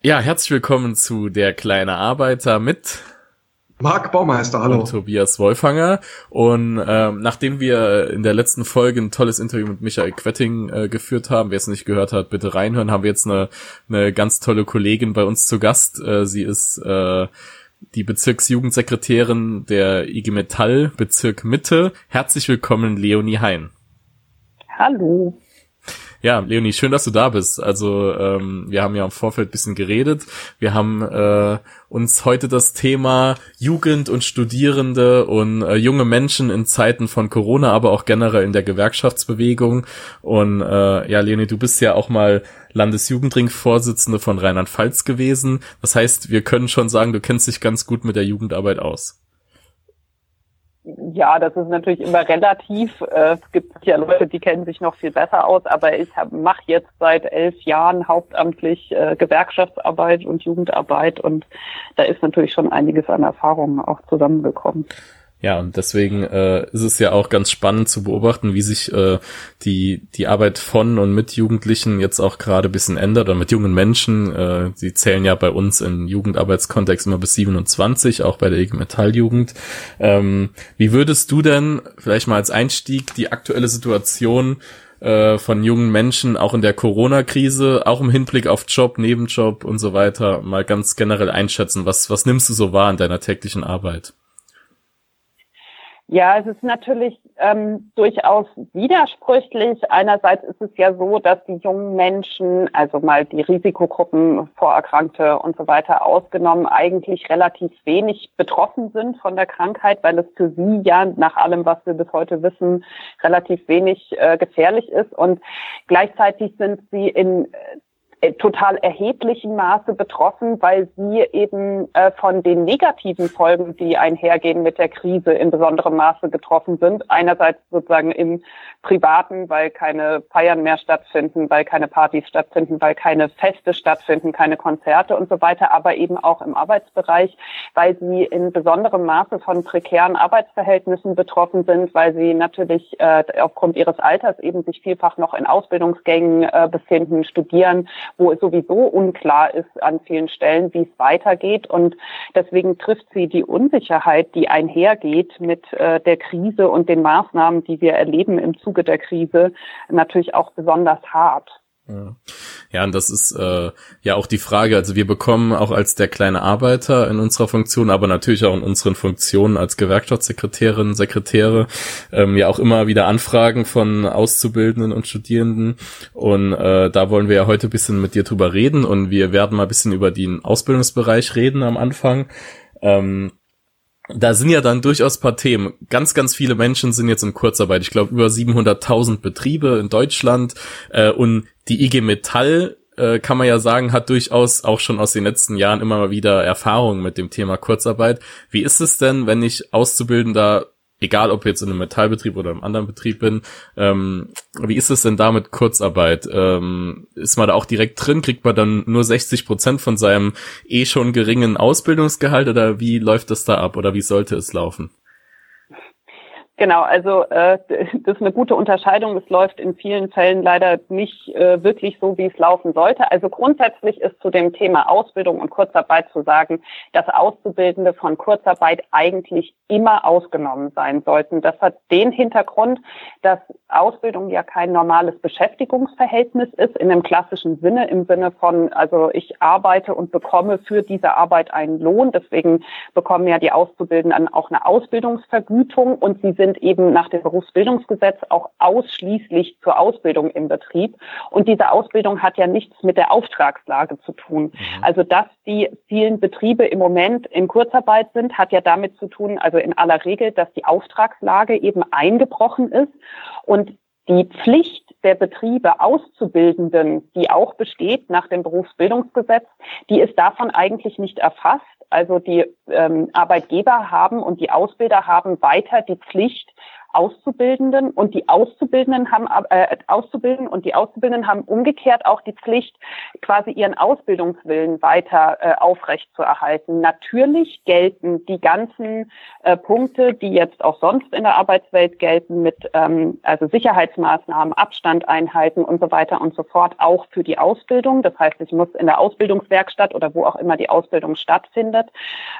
Ja, herzlich willkommen zu Der kleine Arbeiter mit Marc Baumeister, hallo. Und Tobias Wolfanger. Und ähm, nachdem wir in der letzten Folge ein tolles Interview mit Michael Quetting äh, geführt haben, wer es nicht gehört hat, bitte reinhören, haben wir jetzt eine, eine ganz tolle Kollegin bei uns zu Gast. Äh, sie ist äh, die Bezirksjugendsekretärin der IG Metall Bezirk Mitte. Herzlich willkommen, Leonie Hein. Hallo. Ja, Leonie, schön, dass du da bist. Also ähm, wir haben ja im Vorfeld bisschen geredet. Wir haben äh, uns heute das Thema Jugend und Studierende und äh, junge Menschen in Zeiten von Corona, aber auch generell in der Gewerkschaftsbewegung. Und äh, ja, Leonie, du bist ja auch mal Landesjugendring-Vorsitzende von Rheinland-Pfalz gewesen. Das heißt, wir können schon sagen, du kennst dich ganz gut mit der Jugendarbeit aus ja, das ist natürlich immer relativ. Äh, es gibt ja Leute, die kennen sich noch viel besser aus, aber ich mache jetzt seit elf Jahren hauptamtlich äh, Gewerkschaftsarbeit und Jugendarbeit und da ist natürlich schon einiges an Erfahrungen auch zusammengekommen. Ja, und deswegen äh, ist es ja auch ganz spannend zu beobachten, wie sich äh, die, die Arbeit von und mit Jugendlichen jetzt auch gerade bisschen ändert oder mit jungen Menschen. Äh, sie zählen ja bei uns in Jugendarbeitskontext immer bis 27, auch bei der IG Metalljugend. Ähm, wie würdest du denn vielleicht mal als Einstieg die aktuelle Situation äh, von jungen Menschen auch in der Corona-Krise, auch im Hinblick auf Job, Nebenjob und so weiter, mal ganz generell einschätzen? Was, was nimmst du so wahr in deiner täglichen Arbeit? Ja, es ist natürlich ähm, durchaus widersprüchlich. Einerseits ist es ja so, dass die jungen Menschen, also mal die Risikogruppen, Vorerkrankte und so weiter ausgenommen, eigentlich relativ wenig betroffen sind von der Krankheit, weil es für sie ja nach allem, was wir bis heute wissen, relativ wenig äh, gefährlich ist. Und gleichzeitig sind sie in total erheblichem Maße betroffen, weil sie eben äh, von den negativen Folgen, die einhergehen mit der Krise, in besonderem Maße getroffen sind. Einerseits sozusagen im Privaten, weil keine Feiern mehr stattfinden, weil keine Partys stattfinden, weil keine Feste stattfinden, keine Konzerte und so weiter, aber eben auch im Arbeitsbereich, weil sie in besonderem Maße von prekären Arbeitsverhältnissen betroffen sind, weil sie natürlich äh, aufgrund ihres Alters eben sich vielfach noch in Ausbildungsgängen äh, befinden, studieren wo es sowieso unklar ist an vielen Stellen, wie es weitergeht. Und deswegen trifft sie die Unsicherheit, die einhergeht mit äh, der Krise und den Maßnahmen, die wir erleben im Zuge der Krise, natürlich auch besonders hart. Ja. und das ist äh, ja auch die Frage. Also wir bekommen auch als der kleine Arbeiter in unserer Funktion, aber natürlich auch in unseren Funktionen als Gewerkschaftssekretärin, Sekretäre, ähm, ja auch immer wieder Anfragen von Auszubildenden und Studierenden. Und äh, da wollen wir ja heute bisschen mit dir drüber reden und wir werden mal bisschen über den Ausbildungsbereich reden am Anfang. Ähm, da sind ja dann durchaus paar Themen. Ganz, ganz viele Menschen sind jetzt in Kurzarbeit. Ich glaube, über 700.000 Betriebe in Deutschland. Äh, und die IG Metall, äh, kann man ja sagen, hat durchaus auch schon aus den letzten Jahren immer mal wieder Erfahrungen mit dem Thema Kurzarbeit. Wie ist es denn, wenn ich Auszubildender egal ob jetzt in einem Metallbetrieb oder einem anderen Betrieb bin, ähm, wie ist es denn da mit Kurzarbeit? Ähm, ist man da auch direkt drin? Kriegt man dann nur 60 Prozent von seinem eh schon geringen Ausbildungsgehalt oder wie läuft das da ab oder wie sollte es laufen? Genau, also äh, das ist eine gute Unterscheidung. Es läuft in vielen Fällen leider nicht äh, wirklich so, wie es laufen sollte. Also grundsätzlich ist zu dem Thema Ausbildung und Kurzarbeit zu sagen, dass Auszubildende von Kurzarbeit eigentlich immer ausgenommen sein sollten. Das hat den Hintergrund, dass Ausbildung ja kein normales Beschäftigungsverhältnis ist in dem klassischen Sinne, im Sinne von, also ich arbeite und bekomme für diese Arbeit einen Lohn. Deswegen bekommen ja die Auszubildenden auch eine Ausbildungsvergütung und sie sind sind eben nach dem Berufsbildungsgesetz auch ausschließlich zur Ausbildung im Betrieb. Und diese Ausbildung hat ja nichts mit der Auftragslage zu tun. Mhm. Also dass die vielen Betriebe im Moment in Kurzarbeit sind, hat ja damit zu tun, also in aller Regel, dass die Auftragslage eben eingebrochen ist und die Pflicht der Betriebe Auszubildenden, die auch besteht nach dem Berufsbildungsgesetz, die ist davon eigentlich nicht erfasst. Also die ähm, Arbeitgeber haben und die Ausbilder haben weiter die Pflicht, Auszubildenden und die Auszubildenden haben äh, auszubilden und die Auszubildenden haben umgekehrt auch die Pflicht, quasi ihren Ausbildungswillen weiter äh, aufrecht zu erhalten. Natürlich gelten die ganzen äh, Punkte, die jetzt auch sonst in der Arbeitswelt gelten, mit ähm, also Sicherheitsmaßnahmen, Abstand einhalten und so weiter und so fort, auch für die Ausbildung. Das heißt, ich muss in der Ausbildungswerkstatt oder wo auch immer die Ausbildung stattfindet,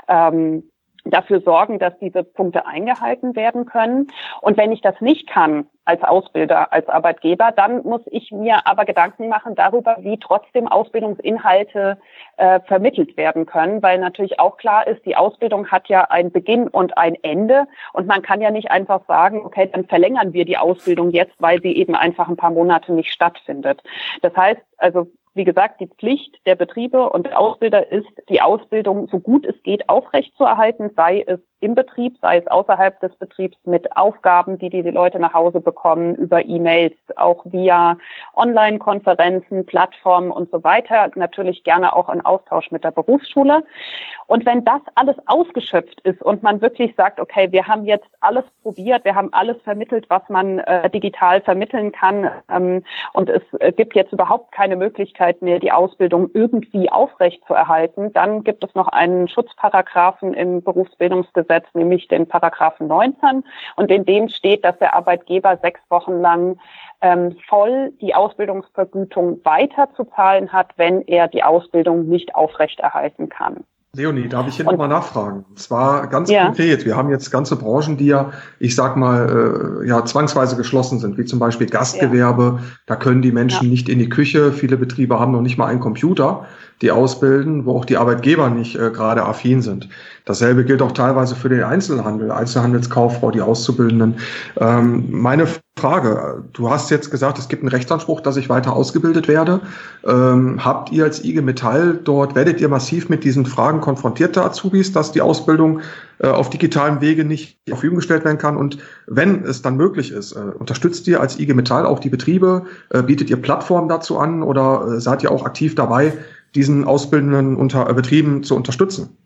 ähm, dafür sorgen, dass diese Punkte eingehalten werden können. Und wenn ich das nicht kann als Ausbilder, als Arbeitgeber, dann muss ich mir aber Gedanken machen darüber, wie trotzdem Ausbildungsinhalte äh, vermittelt werden können, weil natürlich auch klar ist, die Ausbildung hat ja einen Beginn und ein Ende und man kann ja nicht einfach sagen, okay, dann verlängern wir die Ausbildung jetzt, weil sie eben einfach ein paar Monate nicht stattfindet. Das heißt, also wie gesagt, die Pflicht der Betriebe und der Ausbilder ist, die Ausbildung so gut es geht aufrechtzuerhalten, sei es im Betrieb, sei es außerhalb des Betriebs mit Aufgaben, die die, Leute nach Hause bekommen, über E-Mails, auch via Online-Konferenzen, Plattformen und so weiter. Natürlich gerne auch in Austausch mit der Berufsschule. Und wenn das alles ausgeschöpft ist und man wirklich sagt, okay, wir haben jetzt alles probiert, wir haben alles vermittelt, was man äh, digital vermitteln kann ähm, und es äh, gibt jetzt überhaupt keine Möglichkeit mehr, die Ausbildung irgendwie aufrechtzuerhalten, dann gibt es noch einen Schutzparagraphen im Berufsbildungsgesetz, Gesetz, nämlich den Paragraphen 19. Und in dem steht, dass der Arbeitgeber sechs Wochen lang ähm, voll die Ausbildungsvergütung weiterzuzahlen hat, wenn er die Ausbildung nicht aufrechterhalten kann. Leonie, darf ich hier nochmal nachfragen? Und zwar ganz ja. konkret. Wir haben jetzt ganze Branchen, die ja, ich sag mal, äh, ja, zwangsweise geschlossen sind, wie zum Beispiel Gastgewerbe. Ja. Da können die Menschen ja. nicht in die Küche. Viele Betriebe haben noch nicht mal einen Computer, die ausbilden, wo auch die Arbeitgeber nicht äh, gerade affin sind. Dasselbe gilt auch teilweise für den Einzelhandel, Einzelhandelskauffrau, die Auszubildenden. Ähm, meine Frage, du hast jetzt gesagt, es gibt einen Rechtsanspruch, dass ich weiter ausgebildet werde. Ähm, habt ihr als IG Metall dort, werdet ihr massiv mit diesen Fragen konfrontiert, der Azubis, dass die Ausbildung äh, auf digitalem Wege nicht zur Verfügung gestellt werden kann? Und wenn es dann möglich ist, äh, unterstützt ihr als IG Metall auch die Betriebe? Äh, bietet ihr Plattformen dazu an oder äh, seid ihr auch aktiv dabei, diesen ausbildenden unter, äh, Betrieben zu unterstützen?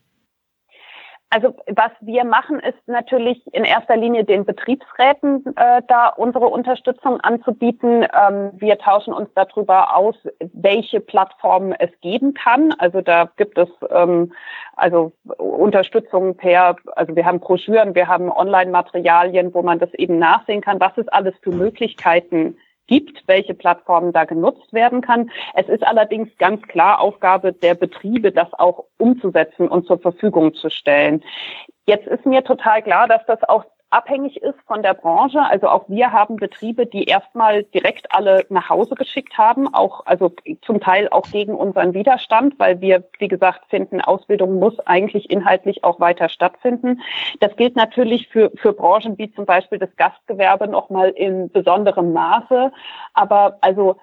Also was wir machen, ist natürlich in erster Linie den Betriebsräten äh, da unsere Unterstützung anzubieten. Ähm, wir tauschen uns darüber aus, welche Plattformen es geben kann. Also da gibt es ähm, also Unterstützung per, also wir haben Broschüren, wir haben Online-Materialien, wo man das eben nachsehen kann, was es alles für Möglichkeiten gibt, welche Plattformen da genutzt werden kann. Es ist allerdings ganz klar Aufgabe der Betriebe, das auch umzusetzen und zur Verfügung zu stellen. Jetzt ist mir total klar, dass das auch abhängig ist von der Branche. Also auch wir haben Betriebe, die erstmal direkt alle nach Hause geschickt haben, auch also zum Teil auch gegen unseren Widerstand, weil wir, wie gesagt, finden, Ausbildung muss eigentlich inhaltlich auch weiter stattfinden. Das gilt natürlich für, für Branchen wie zum Beispiel das Gastgewerbe nochmal in besonderem Maße. Aber also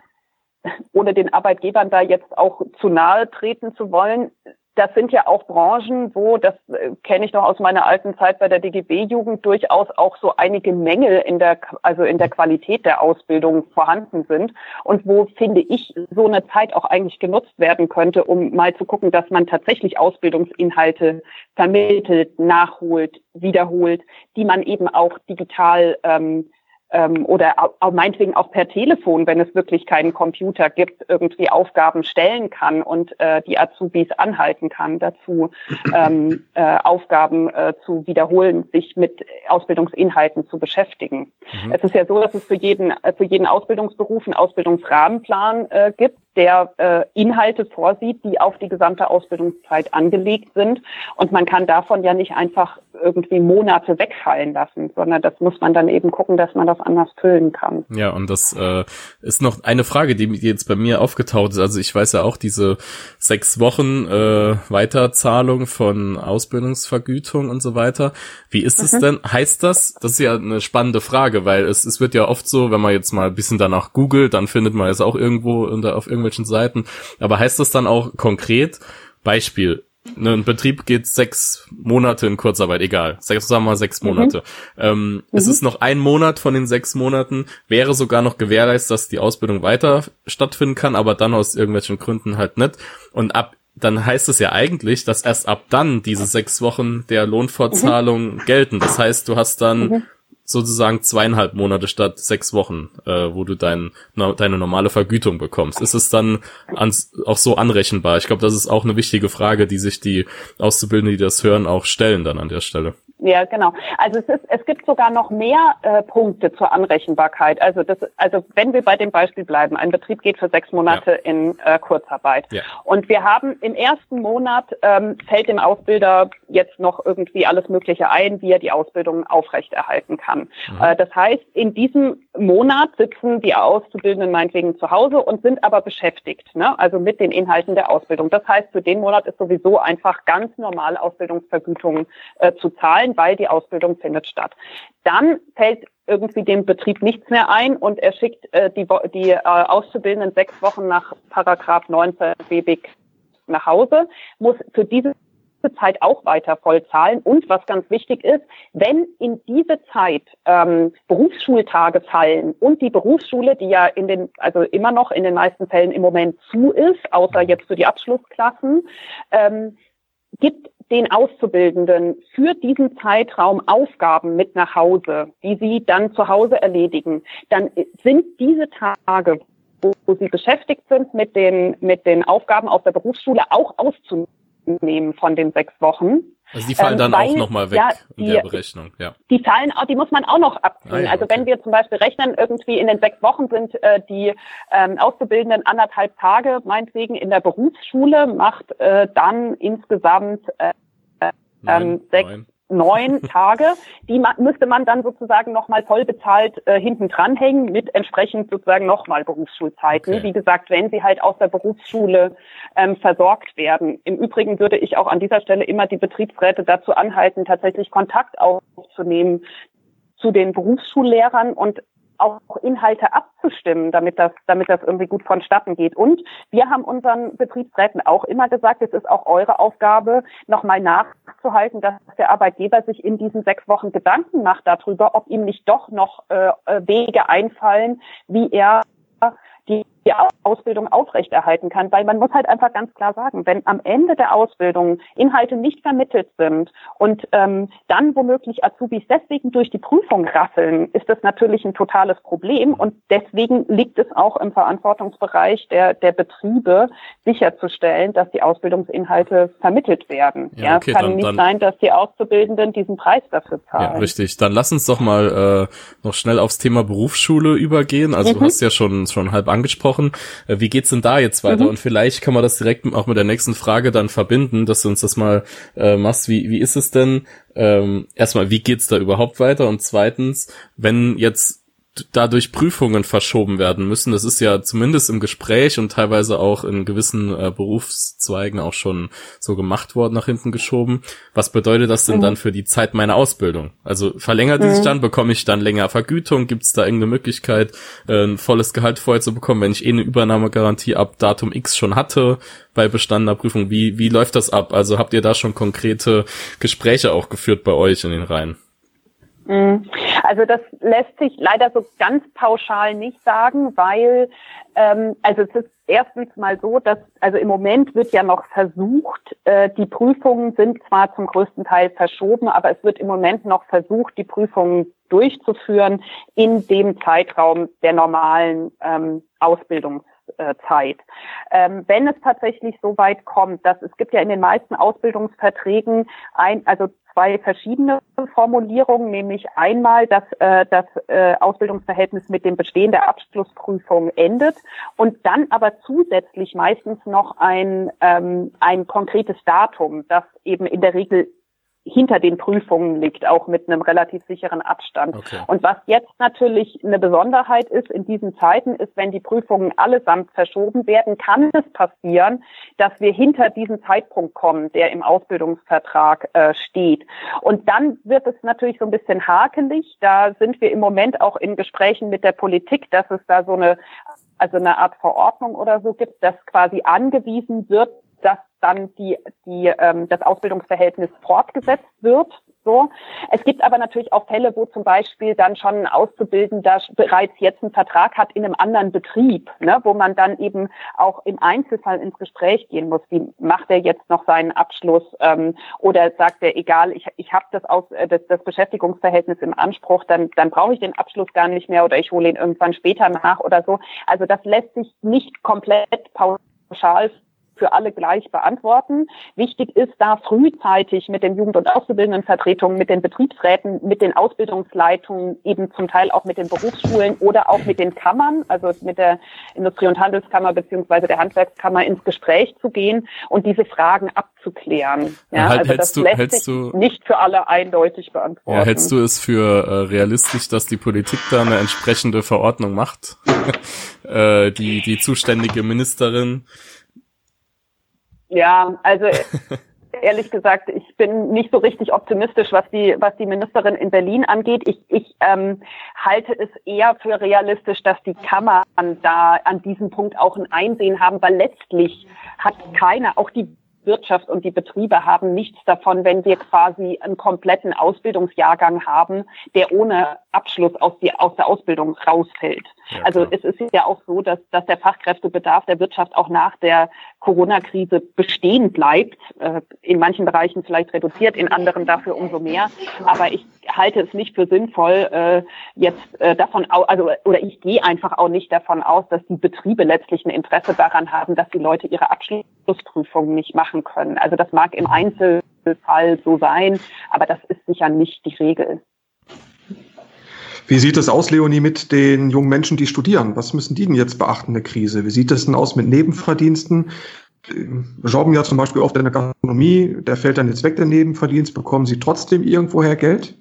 ohne den Arbeitgebern da jetzt auch zu nahe treten zu wollen, das sind ja auch Branchen, wo, das äh, kenne ich noch aus meiner alten Zeit bei der DGB-Jugend, durchaus auch so einige Mängel in der, also in der Qualität der Ausbildung vorhanden sind und wo, finde ich, so eine Zeit auch eigentlich genutzt werden könnte, um mal zu gucken, dass man tatsächlich Ausbildungsinhalte vermittelt, nachholt, wiederholt, die man eben auch digital ähm, ähm, oder auch meinetwegen auch per Telefon, wenn es wirklich keinen Computer gibt, irgendwie Aufgaben stellen kann und äh, die Azubis anhalten kann, dazu ähm, äh, Aufgaben äh, zu wiederholen, sich mit Ausbildungsinhalten zu beschäftigen. Mhm. Es ist ja so, dass es für jeden, äh, für jeden Ausbildungsberuf einen Ausbildungsrahmenplan äh, gibt, der äh, Inhalte vorsieht, die auf die gesamte Ausbildungszeit angelegt sind. Und man kann davon ja nicht einfach irgendwie Monate wegfallen lassen, sondern das muss man dann eben gucken, dass man das anders füllen kann. Ja, und das äh, ist noch eine Frage, die jetzt bei mir aufgetaucht ist. Also ich weiß ja auch diese sechs Wochen äh, Weiterzahlung von Ausbildungsvergütung und so weiter. Wie ist es mhm. denn? Heißt das? Das ist ja eine spannende Frage, weil es, es wird ja oft so, wenn man jetzt mal ein bisschen danach googelt, dann findet man es auch irgendwo unter, auf irgendwelchen Seiten. Aber heißt das dann auch konkret? Beispiel, Ne, ein Betrieb geht sechs Monate in Kurzarbeit, egal. Sechs, sagen wir mal sechs mhm. Monate. Mhm. Ähm, mhm. Es ist noch ein Monat von den sechs Monaten, wäre sogar noch gewährleistet, dass die Ausbildung weiter stattfinden kann, aber dann aus irgendwelchen Gründen halt nicht. Und ab dann heißt es ja eigentlich, dass erst ab dann diese sechs Wochen der Lohnfortzahlung mhm. gelten. Das heißt, du hast dann mhm sozusagen zweieinhalb Monate statt sechs Wochen, äh, wo du dein, no, deine normale Vergütung bekommst. Ist es dann ans, auch so anrechenbar? Ich glaube, das ist auch eine wichtige Frage, die sich die Auszubildenden, die das hören, auch stellen dann an der Stelle. Ja, genau. Also es ist, es gibt sogar noch mehr äh, Punkte zur Anrechenbarkeit. Also das, also wenn wir bei dem Beispiel bleiben, ein Betrieb geht für sechs Monate ja. in äh, Kurzarbeit ja. und wir haben im ersten Monat ähm, fällt dem Ausbilder jetzt noch irgendwie alles Mögliche ein, wie er die Ausbildung aufrechterhalten kann. Mhm. Äh, das heißt, in diesem Monat sitzen die Auszubildenden meinetwegen zu Hause und sind aber beschäftigt, ne? also mit den Inhalten der Ausbildung. Das heißt, für den Monat ist sowieso einfach ganz normal Ausbildungsvergütung äh, zu zahlen sein, weil die Ausbildung findet statt. Dann fällt irgendwie dem Betrieb nichts mehr ein und er schickt äh, die, die äh, Auszubildenden sechs Wochen nach Paragraph 19 BBIG nach Hause, muss für diese Zeit auch weiter voll zahlen. Und was ganz wichtig ist, wenn in diese Zeit ähm, Berufsschultage fallen und die Berufsschule, die ja in den, also immer noch in den meisten Fällen im Moment zu ist, außer jetzt für die Abschlussklassen, ähm, gibt den Auszubildenden für diesen Zeitraum Aufgaben mit nach Hause, die sie dann zu Hause erledigen, dann sind diese Tage, wo, wo sie beschäftigt sind mit den, mit den Aufgaben aus der Berufsschule, auch auszunehmen von den sechs Wochen. Also die fallen ähm, dann weil, auch nochmal weg ja, die, in der Berechnung, ja. Die fallen auch, die muss man auch noch abziehen. Ah, ja, also okay. wenn wir zum Beispiel rechnen, irgendwie in den sechs Wochen sind äh, die ähm, Auszubildenden anderthalb Tage, meinetwegen in der Berufsschule, macht äh, dann insgesamt äh, neun, ähm, sechs, neun. Neun Tage. Die müsste man dann sozusagen nochmal voll bezahlt äh, hinten dranhängen mit entsprechend sozusagen nochmal Berufsschulzeiten. Okay. Wie gesagt, wenn sie halt aus der Berufsschule ähm, versorgt werden. Im Übrigen würde ich auch an dieser Stelle immer die Betriebsräte dazu anhalten, tatsächlich Kontakt aufzunehmen zu den Berufsschullehrern und auch Inhalte abzustimmen, damit das, damit das irgendwie gut vonstatten geht. Und wir haben unseren Betriebsräten auch immer gesagt, es ist auch eure Aufgabe, nochmal nachzuhalten, dass der Arbeitgeber sich in diesen sechs Wochen Gedanken macht darüber, ob ihm nicht doch noch äh, Wege einfallen, wie er die, die Ausbildung aufrechterhalten kann. Weil man muss halt einfach ganz klar sagen, wenn am Ende der Ausbildung Inhalte nicht vermittelt sind und ähm, dann womöglich Azubis deswegen durch die Prüfung rasseln, ist das natürlich ein totales Problem. Und deswegen liegt es auch im Verantwortungsbereich der, der Betriebe, sicherzustellen, dass die Ausbildungsinhalte vermittelt werden. Ja, okay, es kann dann, nicht dann, sein, dass die Auszubildenden diesen Preis dafür zahlen. Ja, richtig. Dann lass uns doch mal äh, noch schnell aufs Thema Berufsschule übergehen. Also mhm. du hast ja schon, schon halb angesprochen. Äh, wie geht's denn da jetzt weiter? Mhm. Und vielleicht kann man das direkt auch mit der nächsten Frage dann verbinden, dass du uns das mal äh, machst. Wie, wie ist es denn? Ähm, erstmal, wie geht's da überhaupt weiter? Und zweitens, wenn jetzt dadurch Prüfungen verschoben werden müssen. Das ist ja zumindest im Gespräch und teilweise auch in gewissen äh, Berufszweigen auch schon so gemacht worden, nach hinten geschoben. Was bedeutet das denn mhm. dann für die Zeit meiner Ausbildung? Also verlängert die mhm. sich dann, bekomme ich dann länger Vergütung? Gibt es da irgendeine Möglichkeit, äh, ein volles Gehalt vorher zu bekommen, wenn ich eh eine Übernahmegarantie ab Datum X schon hatte bei bestandener Prüfung? Wie, wie läuft das ab? Also habt ihr da schon konkrete Gespräche auch geführt bei euch in den Reihen? Mhm. Also das lässt sich leider so ganz pauschal nicht sagen, weil ähm, also es ist erstens mal so, dass also im Moment wird ja noch versucht, äh, die Prüfungen sind zwar zum größten Teil verschoben, aber es wird im Moment noch versucht, die Prüfungen durchzuführen in dem Zeitraum der normalen ähm, Ausbildung. Zeit. Ähm, wenn es tatsächlich so weit kommt, dass es gibt ja in den meisten Ausbildungsverträgen ein, also zwei verschiedene Formulierungen, nämlich einmal, dass äh, das äh, Ausbildungsverhältnis mit dem Bestehen der Abschlussprüfung endet und dann aber zusätzlich meistens noch ein, ähm, ein konkretes Datum, das eben in der Regel hinter den Prüfungen liegt, auch mit einem relativ sicheren Abstand. Okay. Und was jetzt natürlich eine Besonderheit ist in diesen Zeiten, ist, wenn die Prüfungen allesamt verschoben werden, kann es passieren, dass wir hinter diesen Zeitpunkt kommen, der im Ausbildungsvertrag äh, steht. Und dann wird es natürlich so ein bisschen hakelig. Da sind wir im Moment auch in Gesprächen mit der Politik, dass es da so eine also eine Art Verordnung oder so gibt, dass quasi angewiesen wird, dann die, die, ähm, das Ausbildungsverhältnis fortgesetzt wird So. Es gibt aber natürlich auch Fälle, wo zum Beispiel dann schon ein Auszubildender bereits jetzt einen Vertrag hat in einem anderen Betrieb, ne, wo man dann eben auch im Einzelfall ins Gespräch gehen muss. Wie macht er jetzt noch seinen Abschluss ähm, oder sagt er, egal, ich, ich habe das, aus, äh, das, das Beschäftigungsverhältnis im Anspruch, dann, dann brauche ich den Abschluss gar nicht mehr oder ich hole ihn irgendwann später nach oder so. Also das lässt sich nicht komplett pauschal für alle gleich beantworten. Wichtig ist da frühzeitig mit den Jugend- und Auszubildendenvertretungen, mit den Betriebsräten, mit den Ausbildungsleitungen, eben zum Teil auch mit den Berufsschulen oder auch mit den Kammern, also mit der Industrie- und Handelskammer beziehungsweise der Handwerkskammer ins Gespräch zu gehen und diese Fragen abzuklären. Ja, halt, also das du, lässt du, nicht für alle eindeutig beantworten. Ja, hältst du es für äh, realistisch, dass die Politik da eine entsprechende Verordnung macht? äh, die, die zuständige Ministerin ja, also ehrlich gesagt, ich bin nicht so richtig optimistisch, was die, was die Ministerin in Berlin angeht. Ich, ich ähm, halte es eher für realistisch, dass die Kammern da an diesem Punkt auch ein Einsehen haben, weil letztlich hat keiner, auch die Wirtschaft und die Betriebe haben nichts davon, wenn wir quasi einen kompletten Ausbildungsjahrgang haben, der ohne Abschluss aus, die, aus der Ausbildung rausfällt. Ja, also es ist ja auch so, dass, dass der Fachkräftebedarf der Wirtschaft auch nach der Corona-Krise bestehen bleibt. Äh, in manchen Bereichen vielleicht reduziert, in anderen dafür umso mehr. Aber ich halte es nicht für sinnvoll, äh, jetzt äh, davon also oder ich gehe einfach auch nicht davon aus, dass die Betriebe letztlich ein Interesse daran haben, dass die Leute ihre Abschlussprüfungen nicht machen können. Also das mag im Einzelfall so sein, aber das ist sicher nicht die Regel. Wie sieht es aus, Leonie, mit den jungen Menschen, die studieren? Was müssen die denn jetzt beachten in der Krise? Wie sieht es denn aus mit Nebenverdiensten? Jobben ja zum Beispiel oft in der Gastronomie, der fällt dann jetzt weg, der Nebenverdienst. Bekommen Sie trotzdem irgendwoher Geld?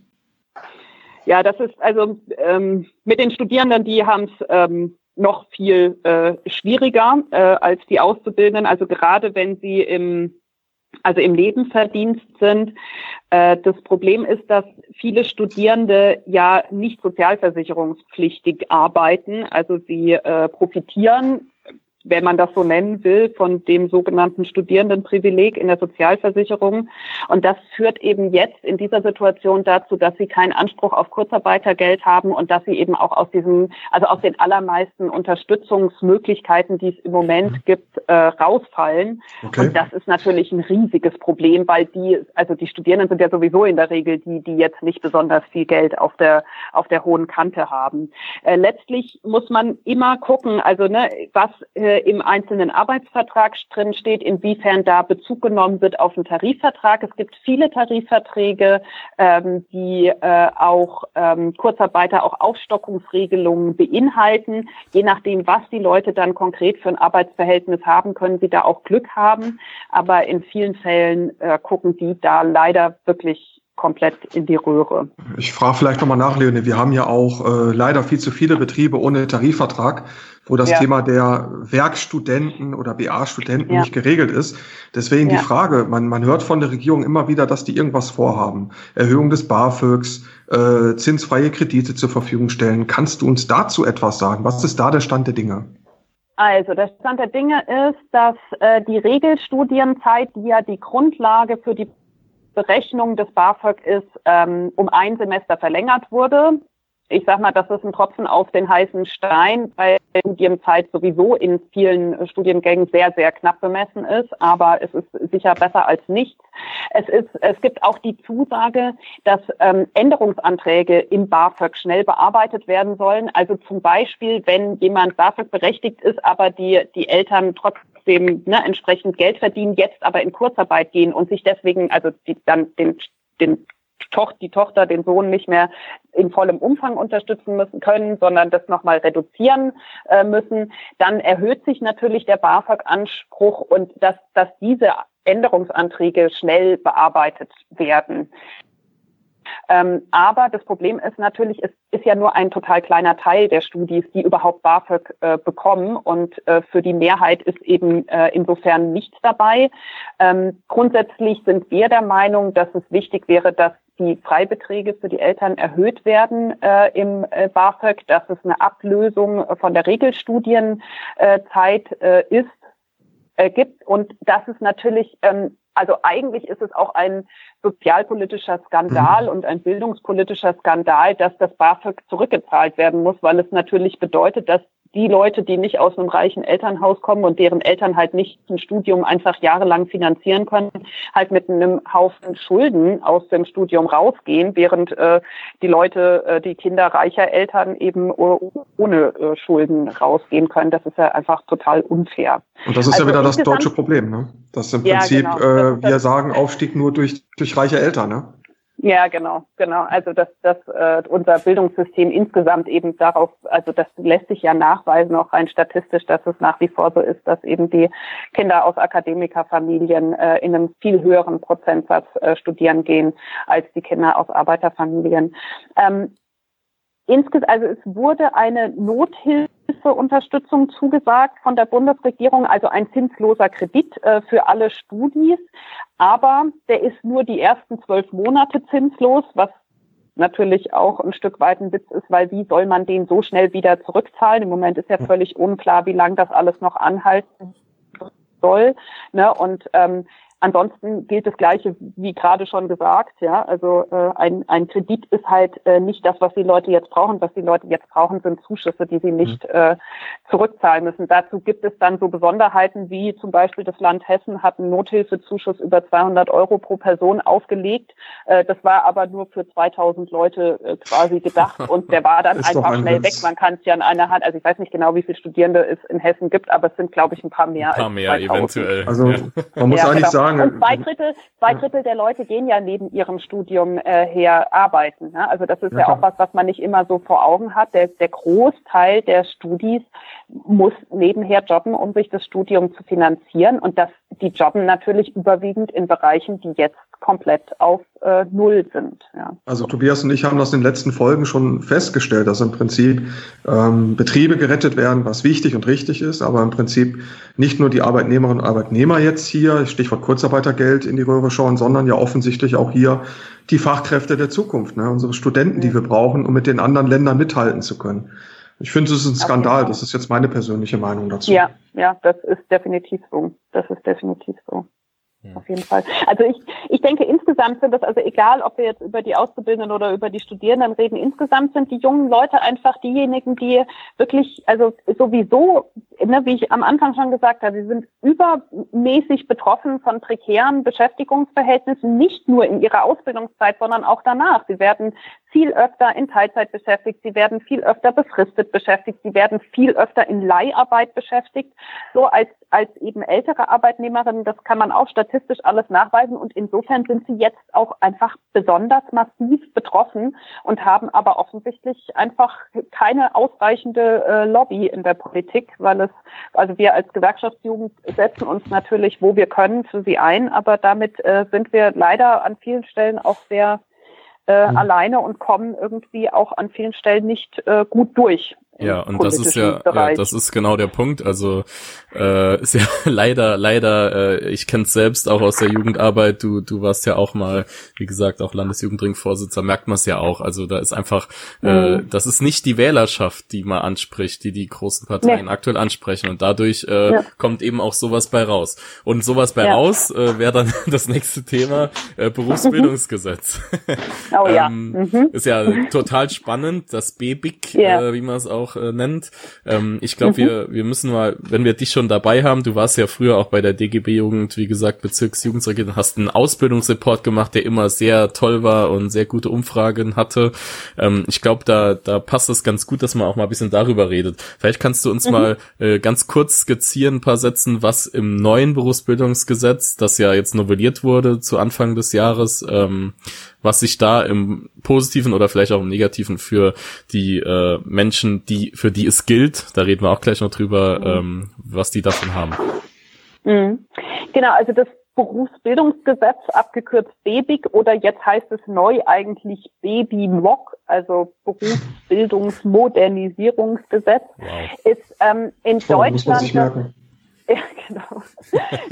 Ja, das ist also ähm, mit den Studierenden, die haben es ähm, noch viel äh, schwieriger äh, als die Auszubildenden. Also gerade wenn sie im also im Nebenverdienst sind. Äh, das Problem ist, dass viele Studierende ja nicht sozialversicherungspflichtig arbeiten. Also sie äh, profitieren wenn man das so nennen will, von dem sogenannten Studierendenprivileg in der Sozialversicherung. Und das führt eben jetzt in dieser Situation dazu, dass sie keinen Anspruch auf Kurzarbeitergeld haben und dass sie eben auch aus diesem, also aus den allermeisten Unterstützungsmöglichkeiten, die es im Moment mhm. gibt, äh, rausfallen. Okay. Und das ist natürlich ein riesiges Problem, weil die, also die Studierenden sind ja sowieso in der Regel die, die jetzt nicht besonders viel Geld auf der, auf der hohen Kante haben. Äh, letztlich muss man immer gucken, also ne, was äh, äh, im einzelnen Arbeitsvertrag drin steht, inwiefern da Bezug genommen wird auf einen Tarifvertrag. Es gibt viele Tarifverträge, ähm, die äh, auch ähm, Kurzarbeiter auch Aufstockungsregelungen beinhalten. Je nachdem, was die Leute dann konkret für ein Arbeitsverhältnis haben, können sie da auch Glück haben. Aber in vielen Fällen äh, gucken die da leider wirklich komplett in die Röhre. Ich frage vielleicht nochmal nach, Leonie. Wir haben ja auch äh, leider viel zu viele Betriebe ohne Tarifvertrag, wo das ja. Thema der Werkstudenten oder BA-Studenten ja. nicht geregelt ist. Deswegen ja. die Frage, man, man hört von der Regierung immer wieder, dass die irgendwas vorhaben. Erhöhung des BAföGs, äh, zinsfreie Kredite zur Verfügung stellen. Kannst du uns dazu etwas sagen? Was ist da der Stand der Dinge? Also der Stand der Dinge ist, dass äh, die Regelstudienzeit, die ja die Grundlage für die Berechnung des BAföG ist, ähm, um ein Semester verlängert wurde. Ich sag mal, das ist ein Tropfen auf den heißen Stein, weil Studienzeit sowieso in vielen Studiengängen sehr, sehr knapp bemessen ist. Aber es ist sicher besser als nichts. Es ist, es gibt auch die Zusage, dass ähm, Änderungsanträge im BAföG schnell bearbeitet werden sollen. Also zum Beispiel, wenn jemand BAföG berechtigt ist, aber die, die Eltern trotzdem trotzdem ne, entsprechend Geld verdienen, jetzt aber in Kurzarbeit gehen und sich deswegen, also die, dann den, den die Tochter, den Sohn nicht mehr in vollem Umfang unterstützen müssen können, sondern das nochmal reduzieren äh, müssen, dann erhöht sich natürlich der BAföG-Anspruch und dass, dass diese Änderungsanträge schnell bearbeitet werden. Ähm, aber das Problem ist natürlich, es ist ja nur ein total kleiner Teil der Studis, die überhaupt BAföG äh, bekommen. Und äh, für die Mehrheit ist eben äh, insofern nichts dabei. Ähm, grundsätzlich sind wir der Meinung, dass es wichtig wäre, dass die Freibeträge für die Eltern erhöht werden äh, im äh, BAföG, dass es eine Ablösung von der Regelstudienzeit äh, ist äh, gibt. Und das ist natürlich, ähm, also eigentlich ist es auch ein sozialpolitischer Skandal mhm. und ein bildungspolitischer Skandal, dass das BAföG zurückgezahlt werden muss, weil es natürlich bedeutet, dass die Leute, die nicht aus einem reichen Elternhaus kommen und deren Eltern halt nicht ein Studium einfach jahrelang finanzieren können, halt mit einem Haufen Schulden aus dem Studium rausgehen, während äh, die Leute, äh, die Kinder reicher Eltern eben ohne äh, Schulden rausgehen können. Das ist ja einfach total unfair. Und das ist also ja wieder das deutsche Problem, ne? Dass im Prinzip ja, genau. äh, wir sagen, Aufstieg nur durch, durch reiche Eltern, ne? Ja, genau, genau. Also dass das äh, unser Bildungssystem insgesamt eben darauf, also das lässt sich ja nachweisen, auch rein statistisch, dass es nach wie vor so ist, dass eben die Kinder aus Akademikerfamilien äh, in einem viel höheren Prozentsatz äh, studieren gehen als die Kinder aus Arbeiterfamilien. Ähm, Insgesamt, also es wurde eine Nothilfeunterstützung zugesagt von der Bundesregierung, also ein zinsloser Kredit äh, für alle Studis. Aber der ist nur die ersten zwölf Monate zinslos, was natürlich auch ein Stück weit ein Witz ist, weil wie soll man den so schnell wieder zurückzahlen? Im Moment ist ja völlig unklar, wie lange das alles noch anhalten soll. Ne? Und ähm, Ansonsten gilt das Gleiche wie gerade schon gesagt. Ja, also äh, ein, ein Kredit ist halt äh, nicht das, was die Leute jetzt brauchen. Was die Leute jetzt brauchen, sind Zuschüsse, die sie nicht mhm. äh, zurückzahlen müssen. Dazu gibt es dann so Besonderheiten wie zum Beispiel das Land Hessen hat einen Nothilfezuschuss über 200 Euro pro Person aufgelegt. Äh, das war aber nur für 2000 Leute äh, quasi gedacht und der war dann einfach ein schnell Witz. weg. Man kann es ja in einer Hand. Also ich weiß nicht genau, wie viele Studierende es in Hessen gibt, aber es sind glaube ich ein paar mehr. Ein paar mehr eventuell. Also man muss ja, eigentlich genau. sagen sagen. Und zwei Drittel, zwei Drittel der Leute gehen ja neben ihrem Studium äh, her arbeiten. Ne? Also das ist ja, ja auch was, was man nicht immer so vor Augen hat. Der, der Großteil der Studis muss nebenher jobben, um sich das Studium zu finanzieren. Und das, die jobben natürlich überwiegend in Bereichen, die jetzt komplett auf äh, Null sind. Ja. Also Tobias und ich haben das in den letzten Folgen schon festgestellt, dass im Prinzip ähm, Betriebe gerettet werden, was wichtig und richtig ist, aber im Prinzip nicht nur die Arbeitnehmerinnen und Arbeitnehmer jetzt hier, Stichwort Kurzarbeitergeld, in die Röhre schauen, sondern ja offensichtlich auch hier die Fachkräfte der Zukunft, ne? unsere Studenten, die wir brauchen, um mit den anderen Ländern mithalten zu können. Ich finde, es ist ein Skandal. Das ist jetzt meine persönliche Meinung dazu. Ja, ja, das ist definitiv so. Das ist definitiv so. Auf jeden Fall. Also ich, ich denke, insgesamt sind das, also egal, ob wir jetzt über die Auszubildenden oder über die Studierenden reden, insgesamt sind die jungen Leute einfach diejenigen, die wirklich, also sowieso, ne, wie ich am Anfang schon gesagt habe, sie sind übermäßig betroffen von prekären Beschäftigungsverhältnissen, nicht nur in ihrer Ausbildungszeit, sondern auch danach. Sie werden viel öfter in Teilzeit beschäftigt, sie werden viel öfter befristet beschäftigt, sie werden viel öfter in Leiharbeit beschäftigt, so als, als eben ältere Arbeitnehmerinnen, das kann man auch statistisch alles nachweisen. Und insofern sind sie jetzt auch einfach besonders massiv betroffen und haben aber offensichtlich einfach keine ausreichende äh, Lobby in der Politik, weil es, also wir als Gewerkschaftsjugend setzen uns natürlich, wo wir können, für sie ein, aber damit äh, sind wir leider an vielen Stellen auch sehr äh, mhm. alleine und kommen irgendwie auch an vielen Stellen nicht äh, gut durch. Ja, und das ist ja, ja, das ist genau der Punkt. Also äh, ist ja leider, leider, äh, ich kenne es selbst auch aus der Jugendarbeit. Du, du warst ja auch mal, wie gesagt, auch Landesjugendringvorsitzender, merkt man es ja auch. Also da ist einfach, äh, mhm. das ist nicht die Wählerschaft, die man anspricht, die die großen Parteien nee. aktuell ansprechen. Und dadurch äh, ja. kommt eben auch sowas bei raus. Und sowas bei ja. raus äh, wäre dann das nächste Thema, äh, Berufsbildungsgesetz. oh ja. ähm, mhm. Ist ja total spannend, das BBIC, äh, wie man es auch auch äh, nennt. Ähm, ich glaube, mhm. wir, wir müssen mal, wenn wir dich schon dabei haben, du warst ja früher auch bei der DGB-Jugend, wie gesagt, Bezirksjugendregion, hast einen Ausbildungsreport gemacht, der immer sehr toll war und sehr gute Umfragen hatte. Ähm, ich glaube, da, da passt es ganz gut, dass man auch mal ein bisschen darüber redet. Vielleicht kannst du uns mhm. mal äh, ganz kurz skizzieren, ein paar Sätzen, was im neuen Berufsbildungsgesetz, das ja jetzt novelliert wurde zu Anfang des Jahres, ähm, was sich da im Positiven oder vielleicht auch im Negativen für die äh, Menschen, die für die es gilt, da reden wir auch gleich noch drüber, mhm. ähm, was die davon haben. Mhm. Genau, also das Berufsbildungsgesetz, abgekürzt BEBIG oder jetzt heißt es neu eigentlich BEBI-MOG, also Berufsbildungsmodernisierungsgesetz, wow. ist ähm, in oh, Deutschland ja, genau.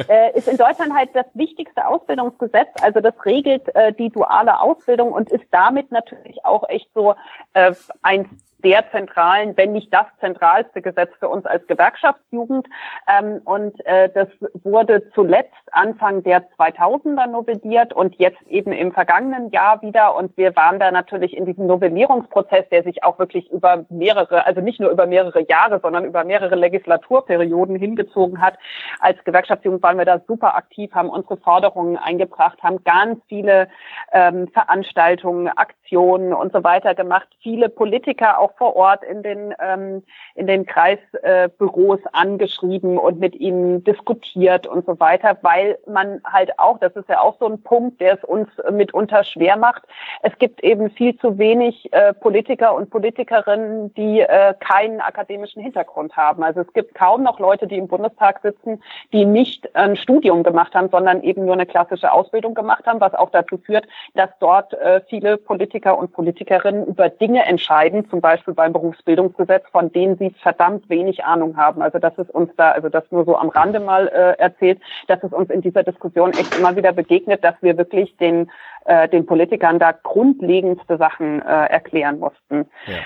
äh, ist in Deutschland halt das wichtigste Ausbildungsgesetz. Also das regelt äh, die duale Ausbildung und ist damit natürlich auch echt so äh, eins der zentralen, wenn nicht das zentralste Gesetz für uns als Gewerkschaftsjugend. Ähm, und äh, das wurde zuletzt Anfang der 2000er novelliert und jetzt eben im vergangenen Jahr wieder. Und wir waren da natürlich in diesem Novellierungsprozess, der sich auch wirklich über mehrere, also nicht nur über mehrere Jahre, sondern über mehrere Legislaturperioden hingezogen hat. Als Gewerkschaftsjugend waren wir da super aktiv, haben unsere Forderungen eingebracht, haben ganz viele ähm, Veranstaltungen, Aktionen und so weiter gemacht. Viele Politiker auch vor Ort in den ähm, in den Kreisbüros äh, angeschrieben und mit ihnen diskutiert und so weiter, weil man halt auch, das ist ja auch so ein Punkt, der es uns mitunter schwer macht. Es gibt eben viel zu wenig äh, Politiker und Politikerinnen, die äh, keinen akademischen Hintergrund haben. Also es gibt kaum noch Leute, die im Bundestag sitzen, die nicht ein Studium gemacht haben, sondern eben nur eine klassische Ausbildung gemacht haben, was auch dazu führt, dass dort äh, viele Politiker und Politikerinnen über Dinge entscheiden, zum Beispiel beim Berufsbildungsgesetz, von denen sie verdammt wenig Ahnung haben. Also das ist uns da, also das nur so am Rande mal äh, erzählt, dass es uns in dieser Diskussion echt immer wieder begegnet, dass wir wirklich den, äh, den Politikern da grundlegendste Sachen äh, erklären mussten. Ja.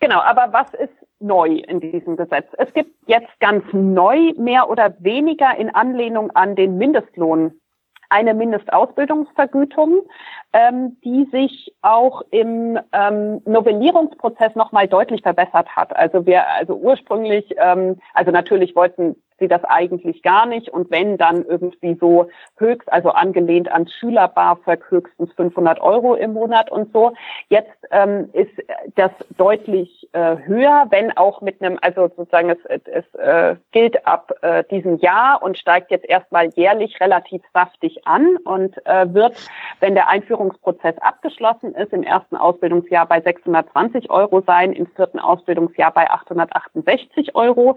Genau, aber was ist neu in diesem Gesetz? Es gibt jetzt ganz neu, mehr oder weniger in Anlehnung an den Mindestlohn eine Mindestausbildungsvergütung, ähm, die sich auch im ähm, Novellierungsprozess nochmal deutlich verbessert hat. Also wir, also ursprünglich, ähm, also natürlich wollten sie das eigentlich gar nicht und wenn dann irgendwie so höchst, also angelehnt an Schüler-BAföG höchstens 500 Euro im Monat und so. Jetzt ähm, ist das deutlich äh, höher, wenn auch mit einem, also sozusagen es, es äh, gilt ab äh, diesem Jahr und steigt jetzt erstmal jährlich relativ saftig an und äh, wird, wenn der Einführungsprozess abgeschlossen ist, im ersten Ausbildungsjahr bei 620 Euro sein, im vierten Ausbildungsjahr bei 868 Euro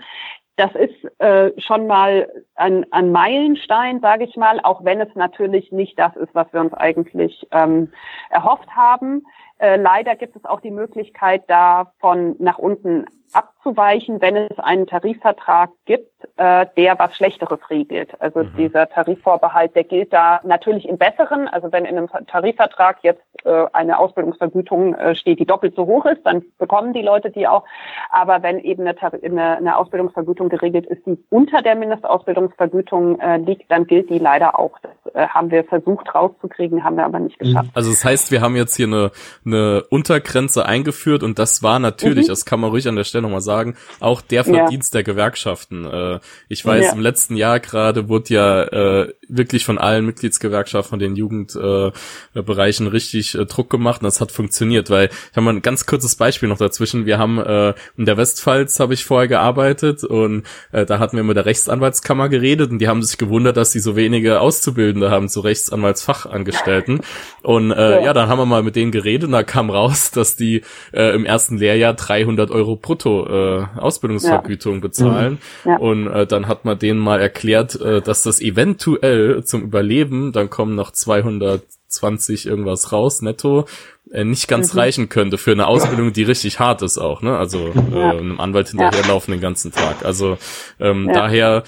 das ist äh, schon mal ein, ein Meilenstein, sage ich mal, auch wenn es natürlich nicht das ist, was wir uns eigentlich ähm, erhofft haben. Äh, leider gibt es auch die Möglichkeit, da von nach unten abzuweichen, wenn es einen Tarifvertrag gibt, äh, der was Schlechteres regelt. Also mhm. dieser Tarifvorbehalt, der gilt da natürlich im Besseren. Also wenn in einem Tarifvertrag jetzt äh, eine Ausbildungsvergütung äh, steht, die doppelt so hoch ist, dann bekommen die Leute die auch. Aber wenn eben eine, eine, eine Ausbildungsvergütung geregelt ist, die unter der Mindestausbildungsvergütung äh, liegt, dann gilt die leider auch. Das äh, haben wir versucht rauszukriegen, haben wir aber nicht geschafft. Also das heißt, wir haben jetzt hier eine, eine Untergrenze eingeführt und das war natürlich, mhm. das kann man ruhig an der Stelle nochmal sagen, auch der Verdienst ja. der Gewerkschaften. Äh, ich weiß, ja. im letzten Jahr gerade wurde ja äh, wirklich von allen Mitgliedsgewerkschaften, von den Jugendbereichen äh, richtig äh, Druck gemacht und das hat funktioniert, weil ich habe mal ein ganz kurzes Beispiel noch dazwischen. Wir haben äh, in der Westpfalz habe ich vorher gearbeitet und äh, da hatten wir mit der Rechtsanwaltskammer geredet und die haben sich gewundert, dass sie so wenige Auszubildende haben, so Rechtsanwaltsfachangestellten. Und äh, ja. ja, dann haben wir mal mit denen geredet und da kam raus, dass die äh, im ersten Lehrjahr 300 Euro brutto äh, Ausbildungsvergütung ja. bezahlen. Mhm. Ja. Und äh, dann hat man denen mal erklärt, äh, dass das eventuell zum Überleben, dann kommen noch 220 irgendwas raus, netto, äh, nicht ganz mhm. reichen könnte für eine Ausbildung, die richtig hart ist auch, ne? Also äh, einem Anwalt hinterherlaufen den ganzen Tag. Also ähm, daher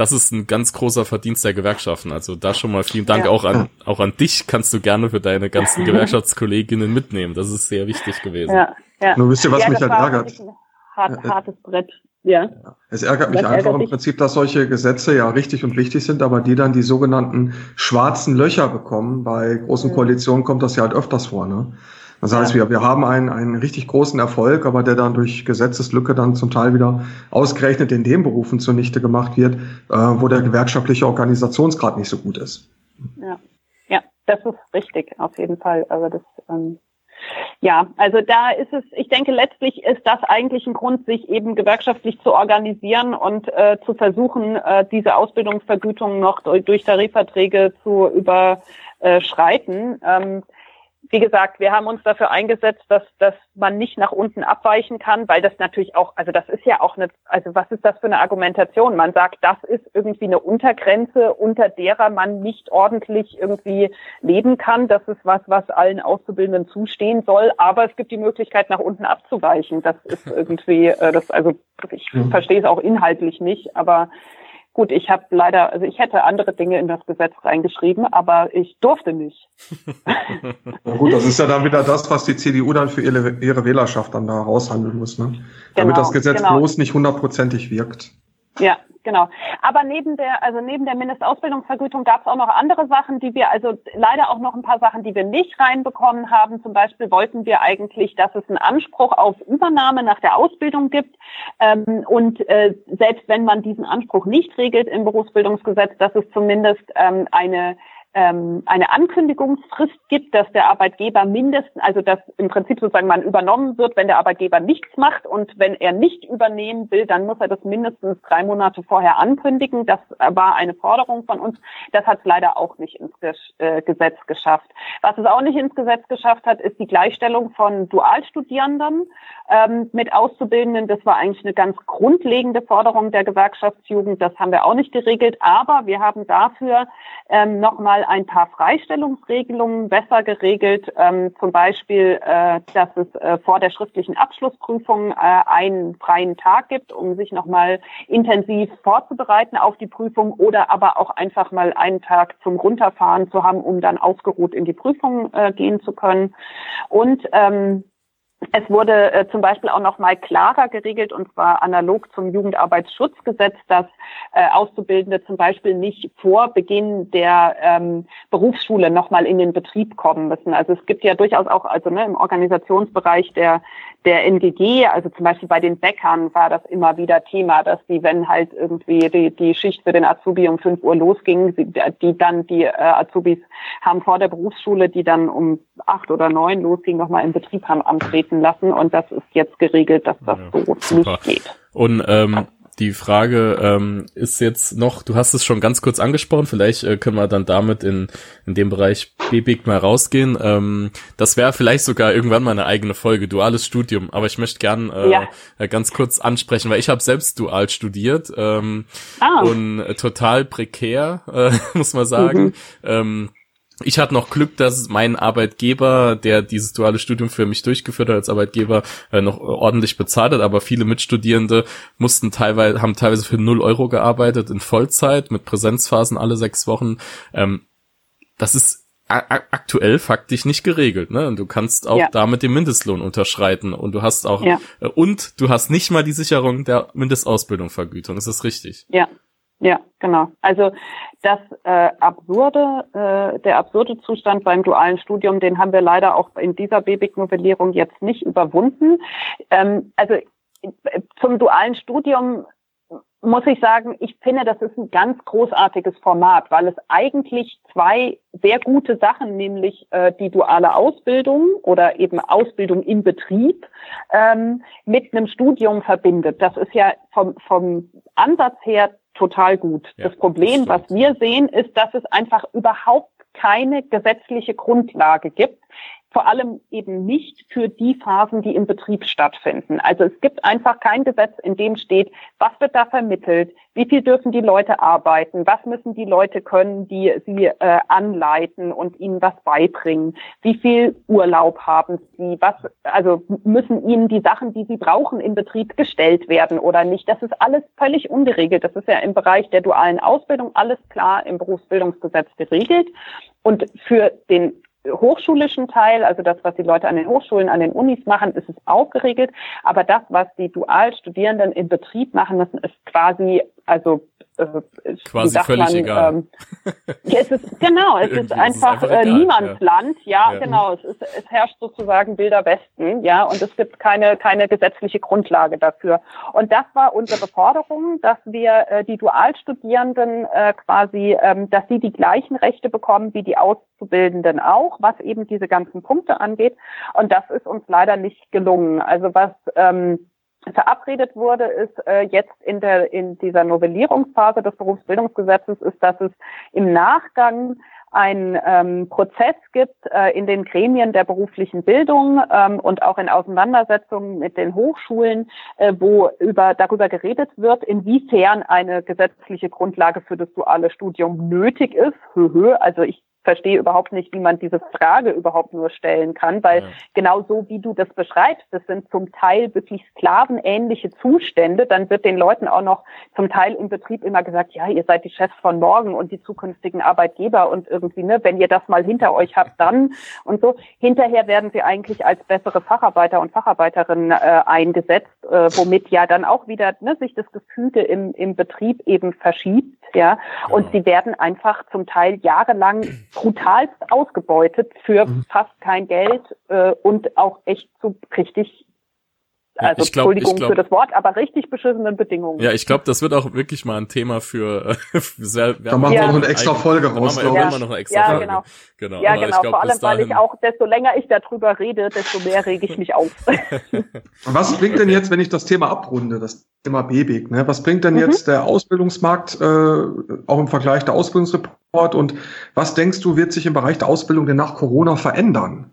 das ist ein ganz großer Verdienst der Gewerkschaften. Also da schon mal vielen Dank ja. auch an auch an dich. Kannst du gerne für deine ganzen Gewerkschaftskolleginnen mitnehmen. Das ist sehr wichtig gewesen. Ja, ja. Nur wisst ihr, was ja, mich halt ärgert? Hart, hartes Brett. Ja. Es ärgert mich was einfach ärgert im Prinzip, dass solche Gesetze ja richtig und wichtig sind, aber die dann die sogenannten schwarzen Löcher bekommen. Bei großen Koalitionen kommt das ja halt öfters vor. Ne? Das heißt, wir, wir haben einen, einen richtig großen Erfolg, aber der dann durch Gesetzeslücke dann zum Teil wieder ausgerechnet in den Berufen zunichte gemacht wird, äh, wo der gewerkschaftliche Organisationsgrad nicht so gut ist. Ja, ja, das ist richtig, auf jeden Fall. Also das ähm, ja, also da ist es, ich denke, letztlich ist das eigentlich ein Grund, sich eben gewerkschaftlich zu organisieren und äh, zu versuchen, äh, diese Ausbildungsvergütung noch durch, durch Tarifverträge zu überschreiten. Ähm, wie gesagt, wir haben uns dafür eingesetzt, dass, dass man nicht nach unten abweichen kann, weil das natürlich auch, also das ist ja auch eine, also was ist das für eine Argumentation? Man sagt, das ist irgendwie eine Untergrenze, unter derer man nicht ordentlich irgendwie leben kann. Das ist was, was allen Auszubildenden zustehen soll. Aber es gibt die Möglichkeit, nach unten abzuweichen. Das ist irgendwie, äh, das, also ich mhm. verstehe es auch inhaltlich nicht, aber Gut, ich habe leider, also ich hätte andere Dinge in das Gesetz reingeschrieben, aber ich durfte nicht. Na gut, das ist ja dann wieder das, was die CDU dann für ihre, ihre Wählerschaft dann da raushandeln muss, ne? Damit genau, das Gesetz genau. bloß nicht hundertprozentig wirkt. Ja, genau. Aber neben der, also neben der Mindestausbildungsvergütung gab es auch noch andere Sachen, die wir, also leider auch noch ein paar Sachen, die wir nicht reinbekommen haben. Zum Beispiel wollten wir eigentlich, dass es einen Anspruch auf Übernahme nach der Ausbildung gibt. Ähm, und äh, selbst wenn man diesen Anspruch nicht regelt im Berufsbildungsgesetz, dass es zumindest ähm, eine ähm, eine Ankündigungsfrist gibt, dass der Arbeitgeber mindestens, also dass im Prinzip sozusagen man übernommen wird, wenn der Arbeitgeber nichts macht und wenn er nicht übernehmen will, dann muss er das mindestens drei Monate vorher ankündigen. Das war eine Forderung von uns. Das hat es leider auch nicht ins äh, Gesetz geschafft. Was es auch nicht ins Gesetz geschafft hat, ist die Gleichstellung von Dualstudierenden ähm, mit Auszubildenden. Das war eigentlich eine ganz grundlegende Forderung der Gewerkschaftsjugend. Das haben wir auch nicht geregelt, aber wir haben dafür ähm, nochmal mal ein paar Freistellungsregelungen besser geregelt, ähm, zum Beispiel, äh, dass es äh, vor der schriftlichen Abschlussprüfung äh, einen freien Tag gibt, um sich nochmal intensiv vorzubereiten auf die Prüfung oder aber auch einfach mal einen Tag zum Runterfahren zu haben, um dann ausgeruht in die Prüfung äh, gehen zu können. Und ähm, es wurde äh, zum Beispiel auch noch mal klarer geregelt, und zwar analog zum Jugendarbeitsschutzgesetz, dass äh, Auszubildende zum Beispiel nicht vor Beginn der ähm, Berufsschule noch mal in den Betrieb kommen müssen. Also es gibt ja durchaus auch, also ne, im Organisationsbereich der der NGG, also zum Beispiel bei den Bäckern war das immer wieder Thema, dass die, wenn halt irgendwie die, die Schicht für den Azubi um 5 Uhr losging, die, dann die äh, Azubis haben vor der Berufsschule, die dann um acht oder neun losging, nochmal im Betrieb haben antreten lassen. Und das ist jetzt geregelt, dass das ja, so super. nicht geht. Und ähm, die Frage ähm, ist jetzt noch, du hast es schon ganz kurz angesprochen, vielleicht äh, können wir dann damit in, in dem Bereich BBIG mal rausgehen. Ähm, das wäre vielleicht sogar irgendwann mal eine eigene Folge, duales Studium, aber ich möchte gern äh, ja. Äh, ganz kurz ansprechen, weil ich habe selbst dual studiert ähm, ah. und äh, total prekär, äh, muss man sagen. Mhm. Ähm, ich hatte noch Glück, dass mein Arbeitgeber, der dieses duale Studium für mich durchgeführt hat als Arbeitgeber, äh, noch ordentlich bezahlt hat, aber viele Mitstudierende mussten teilweise, haben teilweise für null Euro gearbeitet in Vollzeit mit Präsenzphasen alle sechs Wochen. Ähm, das ist aktuell faktisch nicht geregelt, ne? Und du kannst auch ja. damit den Mindestlohn unterschreiten und du hast auch ja. äh, und du hast nicht mal die Sicherung der Mindestausbildungsvergütung. Ist das richtig? Ja, ja, genau. Also das äh, absurde, äh, der absurde Zustand beim dualen Studium, den haben wir leider auch in dieser BBIG-Novellierung jetzt nicht überwunden. Ähm, also äh, zum dualen Studium muss ich sagen, ich finde, das ist ein ganz großartiges Format, weil es eigentlich zwei sehr gute Sachen, nämlich äh, die duale Ausbildung oder eben Ausbildung im Betrieb ähm, mit einem Studium verbindet. Das ist ja vom, vom Ansatz her total gut. Ja, das Problem, das was wir sehen, ist, dass es einfach überhaupt keine gesetzliche Grundlage gibt, vor allem eben nicht für die Phasen, die im Betrieb stattfinden. Also es gibt einfach kein Gesetz, in dem steht, was wird da vermittelt, wie viel dürfen die Leute arbeiten, was müssen die Leute können, die sie äh, anleiten und ihnen was beibringen, wie viel Urlaub haben sie, was, also müssen ihnen die Sachen, die sie brauchen im Betrieb gestellt werden oder nicht. Das ist alles völlig ungeregelt. Das ist ja im Bereich der dualen Ausbildung alles klar im Berufsbildungsgesetz geregelt. Und für den hochschulischen Teil, also das, was die Leute an den Hochschulen, an den Unis machen, ist es auch geregelt. Aber das, was die Dualstudierenden im Betrieb machen müssen, ist quasi, also äh, quasi völlig man, egal. Ähm, es ist, genau, es ist einfach, ist einfach äh, Niemandsland, ja, ja, ja, genau, es, ist, es herrscht sozusagen Bilder Westen, ja, und es gibt keine, keine gesetzliche Grundlage dafür. Und das war unsere Forderung, dass wir äh, die Dualstudierenden äh, quasi, ähm, dass sie die gleichen Rechte bekommen wie die Auszubildenden auch, was eben diese ganzen Punkte angeht. Und das ist uns leider nicht gelungen. Also was ähm, verabredet wurde, ist äh, jetzt in der in dieser Novellierungsphase des Berufsbildungsgesetzes ist, dass es im Nachgang ein ähm, Prozess gibt äh, in den Gremien der beruflichen Bildung ähm, und auch in Auseinandersetzungen mit den Hochschulen, äh, wo über, darüber geredet wird, inwiefern eine gesetzliche Grundlage für das duale Studium nötig ist. Höhö, also ich verstehe überhaupt nicht, wie man diese Frage überhaupt nur stellen kann, weil ja. genau so wie du das beschreibst, das sind zum Teil wirklich sklavenähnliche Zustände, dann wird den Leuten auch noch zum Teil im Betrieb immer gesagt, ja, ihr seid die Chefs von morgen und die zukünftigen Arbeitgeber und irgendwie, ne, wenn ihr das mal hinter euch habt, dann und so. Hinterher werden sie eigentlich als bessere Facharbeiter und Facharbeiterinnen äh, eingesetzt, äh, womit ja dann auch wieder ne, sich das Gefüge im, im Betrieb eben verschiebt, ja, und sie werden einfach zum Teil jahrelang brutalst ausgebeutet für mhm. fast kein Geld äh, und auch echt zu richtig also ich glaub, Entschuldigung ich glaub, für das Wort, aber richtig beschissenen Bedingungen. Ja, ich glaube, das wird auch wirklich mal ein Thema für, für sehr, da machen wir noch eine extra Folge raus. Da ja. noch eine extra ja, Folge. genau. genau. Ja, genau. Glaub, Vor allem, weil ich auch, desto länger ich darüber rede, desto mehr rege ich mich auf. was bringt denn jetzt, wenn ich das Thema abrunde, das Thema BBIG, ne? Was bringt denn mhm. jetzt der Ausbildungsmarkt, äh, auch im Vergleich der Ausbildungsreport und was denkst du, wird sich im Bereich der Ausbildung denn nach Corona verändern?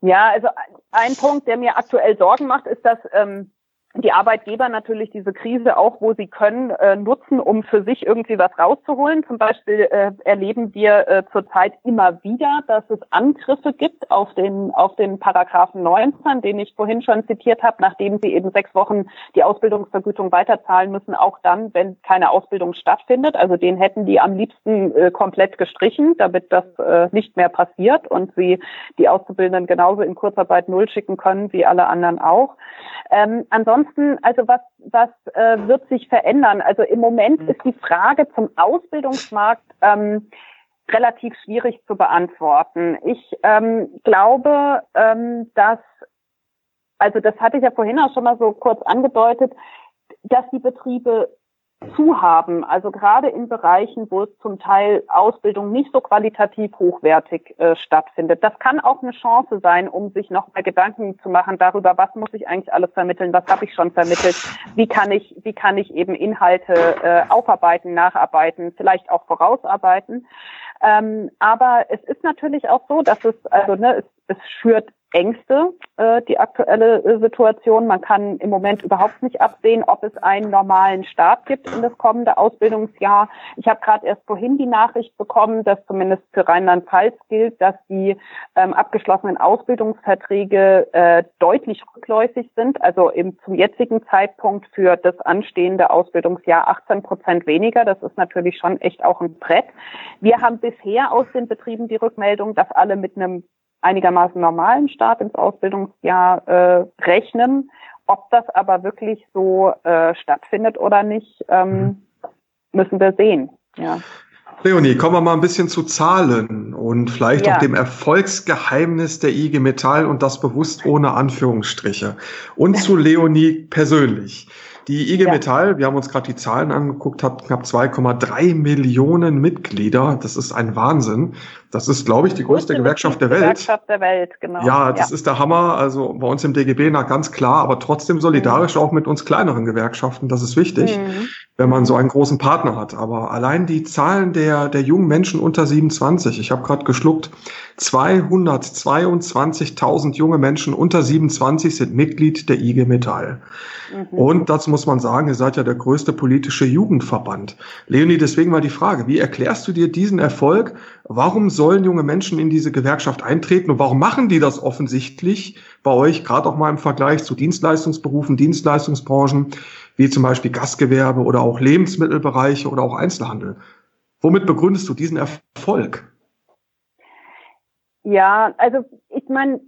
Ja, also ein Punkt, der mir aktuell Sorgen macht, ist, dass ähm, die Arbeitgeber natürlich diese Krise auch, wo sie können, äh, nutzen, um für sich irgendwie was rauszuholen. Zum Beispiel äh, erleben wir äh, zurzeit immer wieder, dass es Angriffe gibt auf den auf den Paragraphen 19, den ich vorhin schon zitiert habe, nachdem sie eben sechs Wochen die Ausbildungsvergütung weiterzahlen müssen, auch dann, wenn keine Ausbildung stattfindet. Also den hätten die am liebsten äh, komplett gestrichen, damit das äh, nicht mehr passiert und sie die Auszubildenden genauso in Kurzarbeit null schicken können wie alle anderen auch. Ähm, ansonsten, also was, was äh, wird sich verändern? Also im Moment ist die Frage zum Ausbildungsmarkt ähm, relativ schwierig zu beantworten. Ich ähm, glaube, ähm, dass, also das hatte ich ja vorhin auch schon mal so kurz angedeutet, dass die Betriebe zu haben. Also gerade in Bereichen, wo es zum Teil Ausbildung nicht so qualitativ hochwertig äh, stattfindet. Das kann auch eine Chance sein, um sich noch mal Gedanken zu machen darüber, was muss ich eigentlich alles vermitteln, was habe ich schon vermittelt, wie kann ich, wie kann ich eben Inhalte äh, aufarbeiten, nacharbeiten, vielleicht auch vorausarbeiten. Ähm, aber es ist natürlich auch so, dass es, also ne, es, es schürt Ängste, äh, die aktuelle äh, Situation. Man kann im Moment überhaupt nicht absehen, ob es einen normalen Start gibt in das kommende Ausbildungsjahr. Ich habe gerade erst vorhin die Nachricht bekommen, dass zumindest für Rheinland-Pfalz gilt, dass die ähm, abgeschlossenen Ausbildungsverträge äh, deutlich rückläufig sind. Also eben zum jetzigen Zeitpunkt für das anstehende Ausbildungsjahr 18 Prozent weniger. Das ist natürlich schon echt auch ein Brett. Wir haben bisher aus den Betrieben die Rückmeldung, dass alle mit einem einigermaßen normalen Start ins Ausbildungsjahr äh, rechnen. Ob das aber wirklich so äh, stattfindet oder nicht, ähm, mhm. müssen wir sehen. Ja. Leonie, kommen wir mal ein bisschen zu Zahlen und vielleicht ja. auch dem Erfolgsgeheimnis der IG Metall und das bewusst ohne Anführungsstriche. Und zu Leonie persönlich. Die IG ja. Metall, wir haben uns gerade die Zahlen angeguckt, hat knapp 2,3 Millionen Mitglieder. Das ist ein Wahnsinn. Das ist, glaube ich, die größte Gewerkschaft der Welt. Gewerkschaft der Welt, genau. Ja, das ja. ist der Hammer. Also bei uns im DGB nach ganz klar, aber trotzdem solidarisch mhm. auch mit uns kleineren Gewerkschaften. Das ist wichtig, mhm. wenn man so einen großen Partner hat. Aber allein die Zahlen der, der jungen Menschen unter 27, ich habe gerade geschluckt, 222.000 junge Menschen unter 27 sind Mitglied der IG Metall. Mhm. Und dazu muss man sagen, ihr seid ja der größte politische Jugendverband. Leonie, deswegen mal die Frage, wie erklärst du dir diesen Erfolg? Warum sollen junge Menschen in diese Gewerkschaft eintreten und warum machen die das offensichtlich bei euch, gerade auch mal im Vergleich zu Dienstleistungsberufen, Dienstleistungsbranchen, wie zum Beispiel Gastgewerbe oder auch Lebensmittelbereiche oder auch Einzelhandel? Womit begründest du diesen Erfolg? Ja, also ich meine,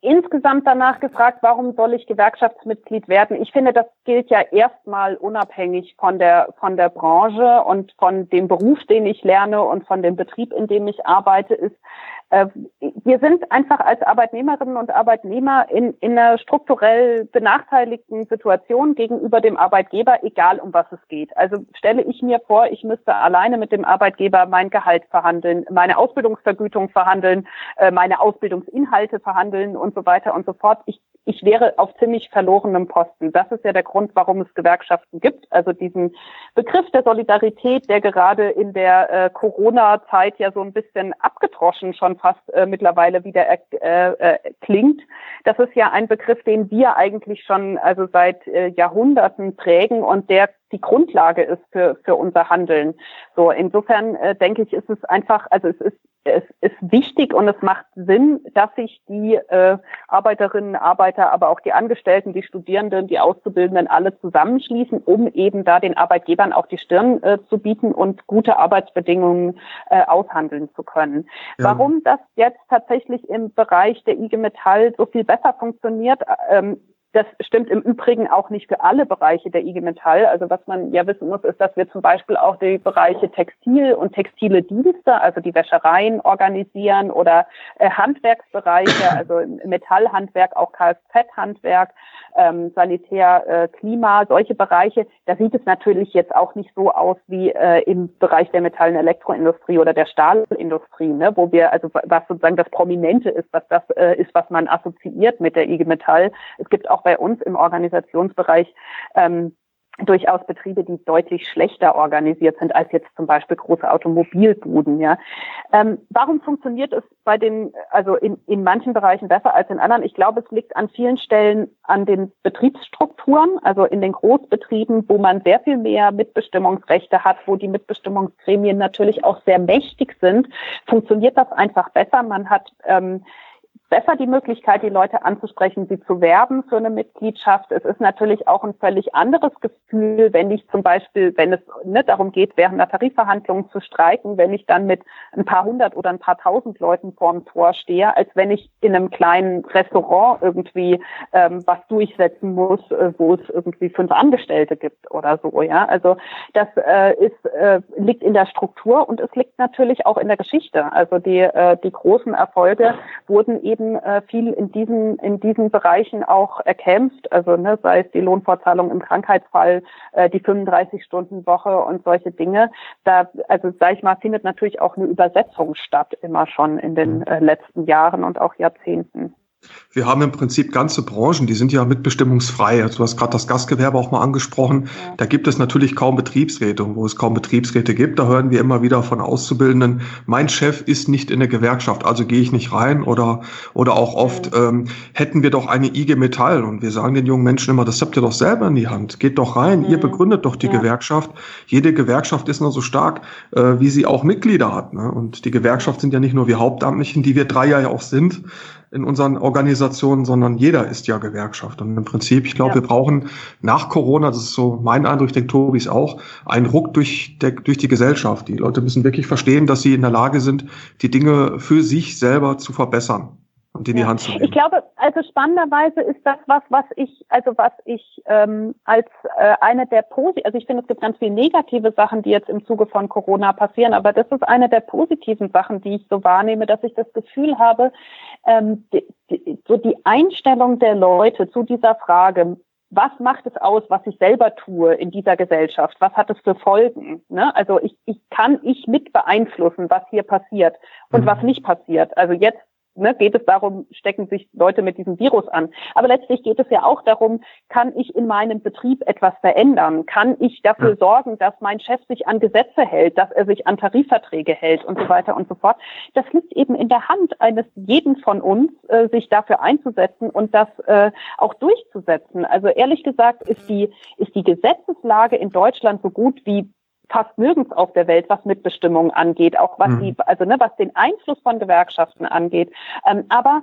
insgesamt danach gefragt, warum soll ich Gewerkschaftsmitglied werden? Ich finde, das gilt ja erstmal unabhängig von der, von der Branche und von dem Beruf, den ich lerne und von dem Betrieb, in dem ich arbeite, ist, wir sind einfach als Arbeitnehmerinnen und Arbeitnehmer in, in einer strukturell benachteiligten Situation gegenüber dem Arbeitgeber, egal um was es geht. Also stelle ich mir vor, ich müsste alleine mit dem Arbeitgeber mein Gehalt verhandeln, meine Ausbildungsvergütung verhandeln, äh, meine Ausbildungsinhalte verhandeln und so weiter und so fort. Ich ich wäre auf ziemlich verlorenem Posten. Das ist ja der Grund, warum es Gewerkschaften gibt. Also diesen Begriff der Solidarität, der gerade in der äh, Corona-Zeit ja so ein bisschen abgedroschen schon fast äh, mittlerweile wieder äh, äh, klingt. Das ist ja ein Begriff, den wir eigentlich schon also seit äh, Jahrhunderten prägen und der die Grundlage ist für, für unser Handeln. So, insofern äh, denke ich, ist es einfach, also es ist, es ist wichtig und es macht Sinn, dass sich die äh, Arbeiterinnen, Arbeiter, aber auch die Angestellten, die Studierenden, die Auszubildenden alle zusammenschließen, um eben da den Arbeitgebern auch die Stirn äh, zu bieten und gute Arbeitsbedingungen äh, aushandeln zu können. Ja. Warum das jetzt tatsächlich im Bereich der IG Metall so viel besser funktioniert, ähm, das stimmt im Übrigen auch nicht für alle Bereiche der IG Metall. Also was man ja wissen muss, ist, dass wir zum Beispiel auch die Bereiche Textil und textile Dienste, also die Wäschereien organisieren oder äh, Handwerksbereiche, also Metallhandwerk, auch Kfz-Handwerk, ähm, Sanitär, äh, Klima, solche Bereiche. Da sieht es natürlich jetzt auch nicht so aus wie äh, im Bereich der Metall- und Elektroindustrie oder der Stahlindustrie, ne, wo wir, also was sozusagen das Prominente ist, was das äh, ist, was man assoziiert mit der IG Metall. Es gibt auch bei uns im Organisationsbereich ähm, durchaus Betriebe, die deutlich schlechter organisiert sind als jetzt zum Beispiel große Automobilbuden. Ja, ähm, warum funktioniert es bei den, also in, in manchen Bereichen besser als in anderen? Ich glaube, es liegt an vielen Stellen an den Betriebsstrukturen, also in den Großbetrieben, wo man sehr viel mehr Mitbestimmungsrechte hat, wo die Mitbestimmungsgremien natürlich auch sehr mächtig sind, funktioniert das einfach besser. Man hat ähm, besser die Möglichkeit, die Leute anzusprechen, sie zu werben für eine Mitgliedschaft. Es ist natürlich auch ein völlig anderes Gefühl, wenn ich zum Beispiel, wenn es ne, darum geht, während einer Tarifverhandlung zu streiken, wenn ich dann mit ein paar hundert oder ein paar tausend Leuten vorm Tor stehe, als wenn ich in einem kleinen Restaurant irgendwie ähm, was durchsetzen muss, äh, wo es irgendwie fünf Angestellte gibt oder so. Ja, also das äh, ist äh, liegt in der Struktur und es liegt natürlich auch in der Geschichte. Also die äh, die großen Erfolge wurden eben eben äh, viel in diesen, in diesen Bereichen auch erkämpft, also ne, sei es die Lohnfortzahlung im Krankheitsfall, äh, die 35-Stunden-Woche und solche Dinge. Da, also sage ich mal, findet natürlich auch eine Übersetzung statt, immer schon in den äh, letzten Jahren und auch Jahrzehnten. Wir haben im Prinzip ganze Branchen, die sind ja mitbestimmungsfrei. Also du hast gerade das Gastgewerbe auch mal angesprochen. Ja. Da gibt es natürlich kaum Betriebsräte. Und wo es kaum Betriebsräte gibt, da hören wir immer wieder von Auszubildenden, mein Chef ist nicht in der Gewerkschaft, also gehe ich nicht rein. Oder, oder auch oft, ähm, hätten wir doch eine IG Metall. Und wir sagen den jungen Menschen immer, das habt ihr doch selber in die Hand. Geht doch rein, mhm. ihr begründet doch die ja. Gewerkschaft. Jede Gewerkschaft ist nur so stark, äh, wie sie auch Mitglieder hat. Ne? Und die Gewerkschaft sind ja nicht nur wir Hauptamtlichen, die wir drei ja auch sind, in unseren Organisationen, sondern jeder ist ja Gewerkschaft. Und im Prinzip, ich glaube, ja. wir brauchen nach Corona, das ist so mein Eindruck, ich denke Tobis auch, einen Ruck durch, der, durch die Gesellschaft. Die Leute müssen wirklich verstehen, dass sie in der Lage sind, die Dinge für sich selber zu verbessern und in ja. die Hand zu nehmen. Ich glaube, also spannenderweise ist das was, was ich, also was ich ähm, als äh, eine der Posi also ich finde, es gibt ganz viele negative Sachen, die jetzt im Zuge von Corona passieren, aber das ist eine der positiven Sachen, die ich so wahrnehme, dass ich das Gefühl habe, ähm, die, die, so die Einstellung der Leute zu dieser Frage, was macht es aus, was ich selber tue in dieser Gesellschaft? Was hat es für Folgen? Ne? Also ich, ich kann ich mit beeinflussen, was hier passiert und mhm. was nicht passiert. Also jetzt ne, geht es darum, stecken sich Leute mit diesem Virus an. Aber letztlich geht es ja auch darum, kann ich in meinem Betrieb etwas verändern? Kann ich dafür sorgen, dass mein Chef sich an Gesetze hält, dass er sich an Tarifverträge hält und so weiter und so fort? Das liegt eben in der Hand eines jeden von uns, äh, sich dafür einzusetzen und das äh, auch durchzusetzen. Also ehrlich gesagt ist die, ist die Gesetzeslage in Deutschland so gut wie fast nirgends auf der Welt, was Mitbestimmung angeht, auch was mhm. die, also ne, was den Einfluss von Gewerkschaften angeht. Ähm, aber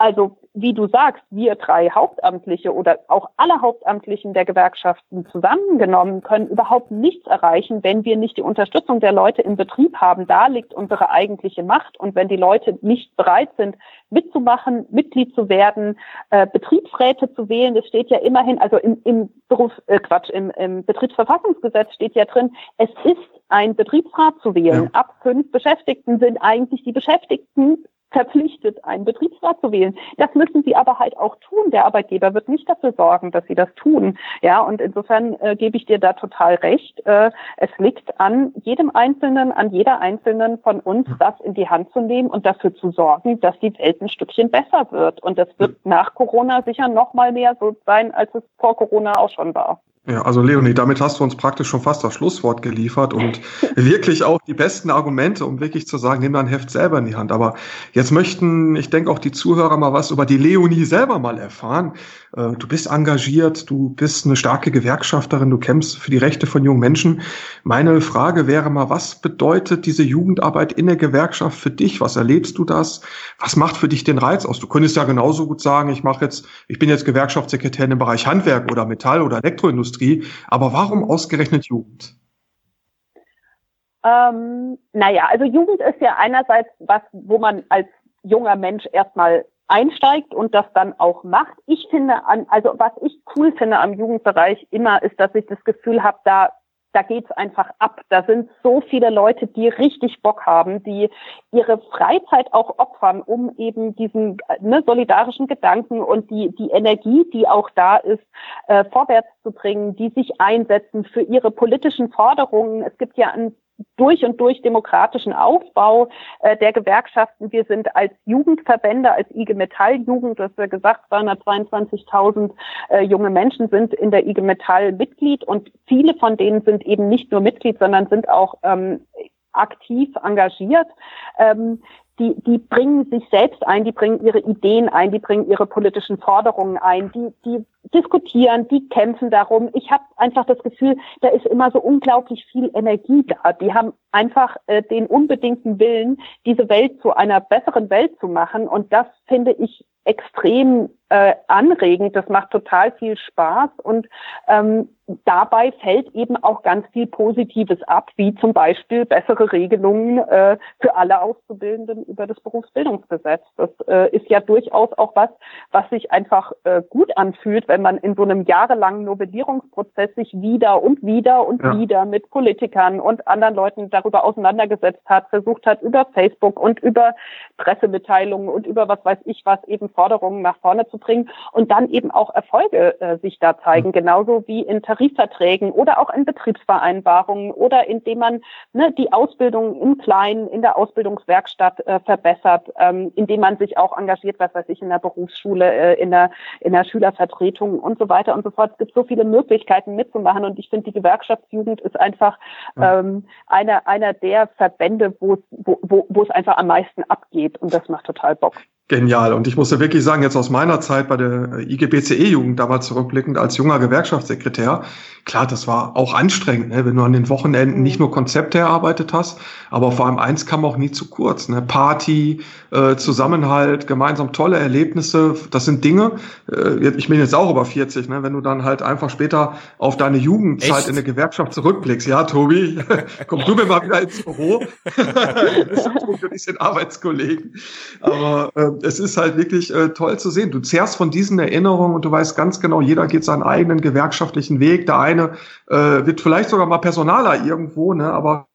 also wie du sagst, wir drei Hauptamtliche oder auch alle Hauptamtlichen der Gewerkschaften zusammengenommen können überhaupt nichts erreichen, wenn wir nicht die Unterstützung der Leute im Betrieb haben. Da liegt unsere eigentliche Macht. Und wenn die Leute nicht bereit sind, mitzumachen, Mitglied zu werden, äh, Betriebsräte zu wählen, das steht ja immerhin, also im, im Beruf, äh, Quatsch, im, im Betriebsverfassungsgesetz steht ja drin, es ist ein Betriebsrat zu wählen. Ja. Ab fünf Beschäftigten sind eigentlich die Beschäftigten verpflichtet, einen Betriebsrat zu wählen. Das müssen sie aber halt auch tun. Der Arbeitgeber wird nicht dafür sorgen, dass sie das tun. Ja, und insofern äh, gebe ich dir da total recht. Äh, es liegt an jedem Einzelnen, an jeder Einzelnen von uns, das in die Hand zu nehmen und dafür zu sorgen, dass die Welt ein Stückchen besser wird. Und das wird nach Corona sicher noch mal mehr so sein, als es vor Corona auch schon war. Ja, also Leonie, damit hast du uns praktisch schon fast das Schlusswort geliefert und wirklich auch die besten Argumente, um wirklich zu sagen, nimm dein Heft selber in die Hand. Aber jetzt möchten, ich denke auch die Zuhörer mal was über die Leonie selber mal erfahren. Äh, du bist engagiert, du bist eine starke Gewerkschafterin, du kämpfst für die Rechte von jungen Menschen. Meine Frage wäre mal, was bedeutet diese Jugendarbeit in der Gewerkschaft für dich? Was erlebst du das? Was macht für dich den Reiz aus? Du könntest ja genauso gut sagen, ich mache jetzt, ich bin jetzt Gewerkschaftssekretär im Bereich Handwerk oder Metall oder Elektroindustrie. Aber warum ausgerechnet Jugend? Ähm, naja, also Jugend ist ja einerseits was, wo man als junger Mensch erstmal einsteigt und das dann auch macht. Ich finde an, also was ich cool finde am Jugendbereich immer, ist, dass ich das Gefühl habe, da da geht's einfach ab. Da sind so viele Leute, die richtig Bock haben, die ihre Freizeit auch opfern, um eben diesen ne, solidarischen Gedanken und die, die Energie, die auch da ist, äh, vorwärts zu bringen, die sich einsetzen für ihre politischen Forderungen. Es gibt ja ein durch und durch demokratischen Aufbau äh, der Gewerkschaften. Wir sind als Jugendverbände, als IG Metall Jugend, das wir gesagt, 222.000 äh, junge Menschen sind in der IG Metall Mitglied und viele von denen sind eben nicht nur Mitglied, sondern sind auch ähm, aktiv engagiert. Ähm, die, die bringen sich selbst ein, die bringen ihre Ideen ein, die bringen ihre politischen Forderungen ein, die, die diskutieren, die kämpfen darum. Ich habe einfach das Gefühl, da ist immer so unglaublich viel Energie da. Die haben einfach äh, den unbedingten Willen, diese Welt zu einer besseren Welt zu machen. Und das finde ich extrem äh, anregend. Das macht total viel Spaß und ähm, dabei fällt eben auch ganz viel Positives ab, wie zum Beispiel bessere Regelungen äh, für alle Auszubildenden über das Berufsbildungsgesetz. Das äh, ist ja durchaus auch was, was sich einfach äh, gut anfühlt, wenn man in so einem jahrelangen Novellierungsprozess sich wieder und wieder und ja. wieder mit Politikern und anderen Leuten darüber auseinandergesetzt hat, versucht hat, über Facebook und über Pressemitteilungen und über was weiß ich was eben Forderungen nach vorne zu bringen und dann eben auch Erfolge äh, sich da zeigen, mhm. genauso wie in Tarifverträgen oder auch in Betriebsvereinbarungen oder indem man ne, die Ausbildung im Kleinen, in der Ausbildungswerkstatt äh, verbessert, ähm, indem man sich auch engagiert, was weiß ich, in der Berufsschule, äh, in der, in der Schülervertretung und so weiter und so fort. Es gibt so viele Möglichkeiten mitzumachen und ich finde, die Gewerkschaftsjugend ist einfach ähm, einer, einer der Verbände, wo, wo, wo es einfach am meisten abgeht und das macht total Bock. Genial. Und ich muss ja wirklich sagen, jetzt aus meiner Zeit bei der IGBCE-Jugend damals zurückblickend als junger Gewerkschaftssekretär, klar, das war auch anstrengend, ne? wenn du an den Wochenenden nicht nur Konzepte erarbeitet hast, aber vor allem eins kam auch nie zu kurz. Ne? Party, äh, Zusammenhalt, gemeinsam tolle Erlebnisse, das sind Dinge, äh, ich bin jetzt auch über 40, ne? wenn du dann halt einfach später auf deine Jugendzeit Echt? in der Gewerkschaft zurückblickst. Ja, Tobi, komm du mir mal wieder ins Büro. wir sind Arbeitskollegen. Aber äh, es ist halt wirklich äh, toll zu sehen. Du zehrst von diesen Erinnerungen und du weißt ganz genau, jeder geht seinen eigenen gewerkschaftlichen Weg. Der eine äh, wird vielleicht sogar mal Personaler irgendwo, ne, aber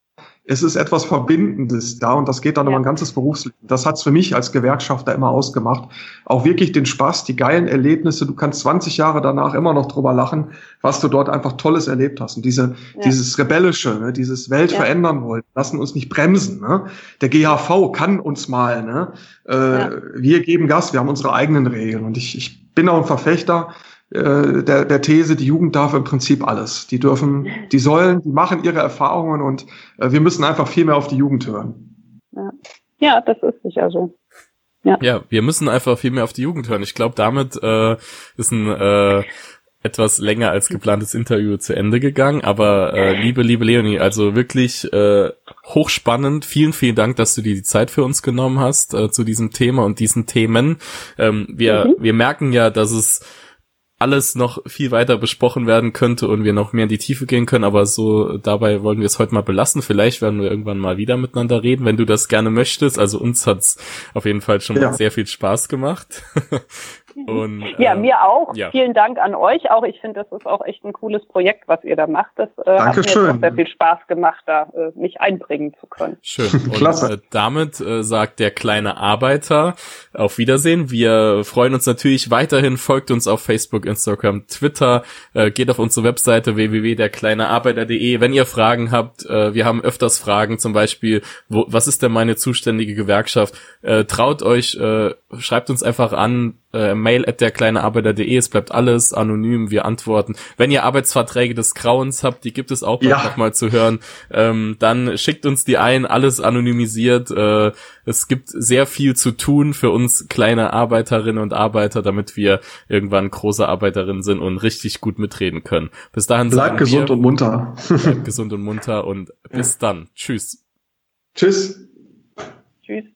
es ist etwas Verbindendes da und das geht dann ja. über ein ganzes Berufsleben. Das hat's für mich als Gewerkschafter immer ausgemacht. Auch wirklich den Spaß, die geilen Erlebnisse. Du kannst 20 Jahre danach immer noch drüber lachen, was du dort einfach Tolles erlebt hast. Und diese, ja. dieses Rebellische, ne, dieses Welt ja. verändern wollen, lassen uns nicht bremsen. Ne? Der GHV kann uns mal. Ne? Äh, Wir geben Gas, wir haben unsere eigenen Regeln. Und ich, ich bin auch ein Verfechter, äh, der, der These, die Jugend darf im Prinzip alles. Die dürfen, die sollen, die machen ihre Erfahrungen und äh, wir müssen einfach viel mehr auf die Jugend hören. Ja, ja das ist sicher so. Ja. ja, wir müssen einfach viel mehr auf die Jugend hören. Ich glaube, damit äh, ist ein äh, etwas länger als geplantes Interview zu Ende gegangen. Aber äh, liebe, liebe Leonie, also wirklich äh, hochspannend. Vielen, vielen Dank, dass du dir die Zeit für uns genommen hast äh, zu diesem Thema und diesen Themen. Ähm, wir, mhm. wir merken ja, dass es alles noch viel weiter besprochen werden könnte und wir noch mehr in die Tiefe gehen können, aber so dabei wollen wir es heute mal belassen. Vielleicht werden wir irgendwann mal wieder miteinander reden, wenn du das gerne möchtest. Also uns hat's auf jeden Fall schon ja. sehr viel Spaß gemacht. Und, ja, äh, mir auch. Ja. Vielen Dank an euch auch. Ich finde, das ist auch echt ein cooles Projekt, was ihr da macht. Das äh, hat mir auch sehr viel Spaß gemacht, da äh, mich einbringen zu können. Schön. Und Klasse. Äh, damit äh, sagt der kleine Arbeiter auf Wiedersehen. Wir freuen uns natürlich weiterhin. Folgt uns auf Facebook, Instagram, Twitter. Äh, geht auf unsere Webseite www.derkleinearbeiter.de. Wenn ihr Fragen habt, äh, wir haben öfters Fragen, zum Beispiel, wo, was ist denn meine zuständige Gewerkschaft? Äh, traut euch, äh, schreibt uns einfach an, äh, mail at derkleinearbeiter.de, es bleibt alles anonym, wir antworten. Wenn ihr Arbeitsverträge des Grauens habt, die gibt es auch ja. nochmal zu hören, ähm, dann schickt uns die ein, alles anonymisiert. Äh, es gibt sehr viel zu tun für uns kleine Arbeiterinnen und Arbeiter, damit wir irgendwann große Arbeiterinnen sind und richtig gut mitreden können. Bis dahin bleibt gesund wir, und munter. Bleibt gesund und munter und bis dann. Tschüss. Tschüss. Tschüss.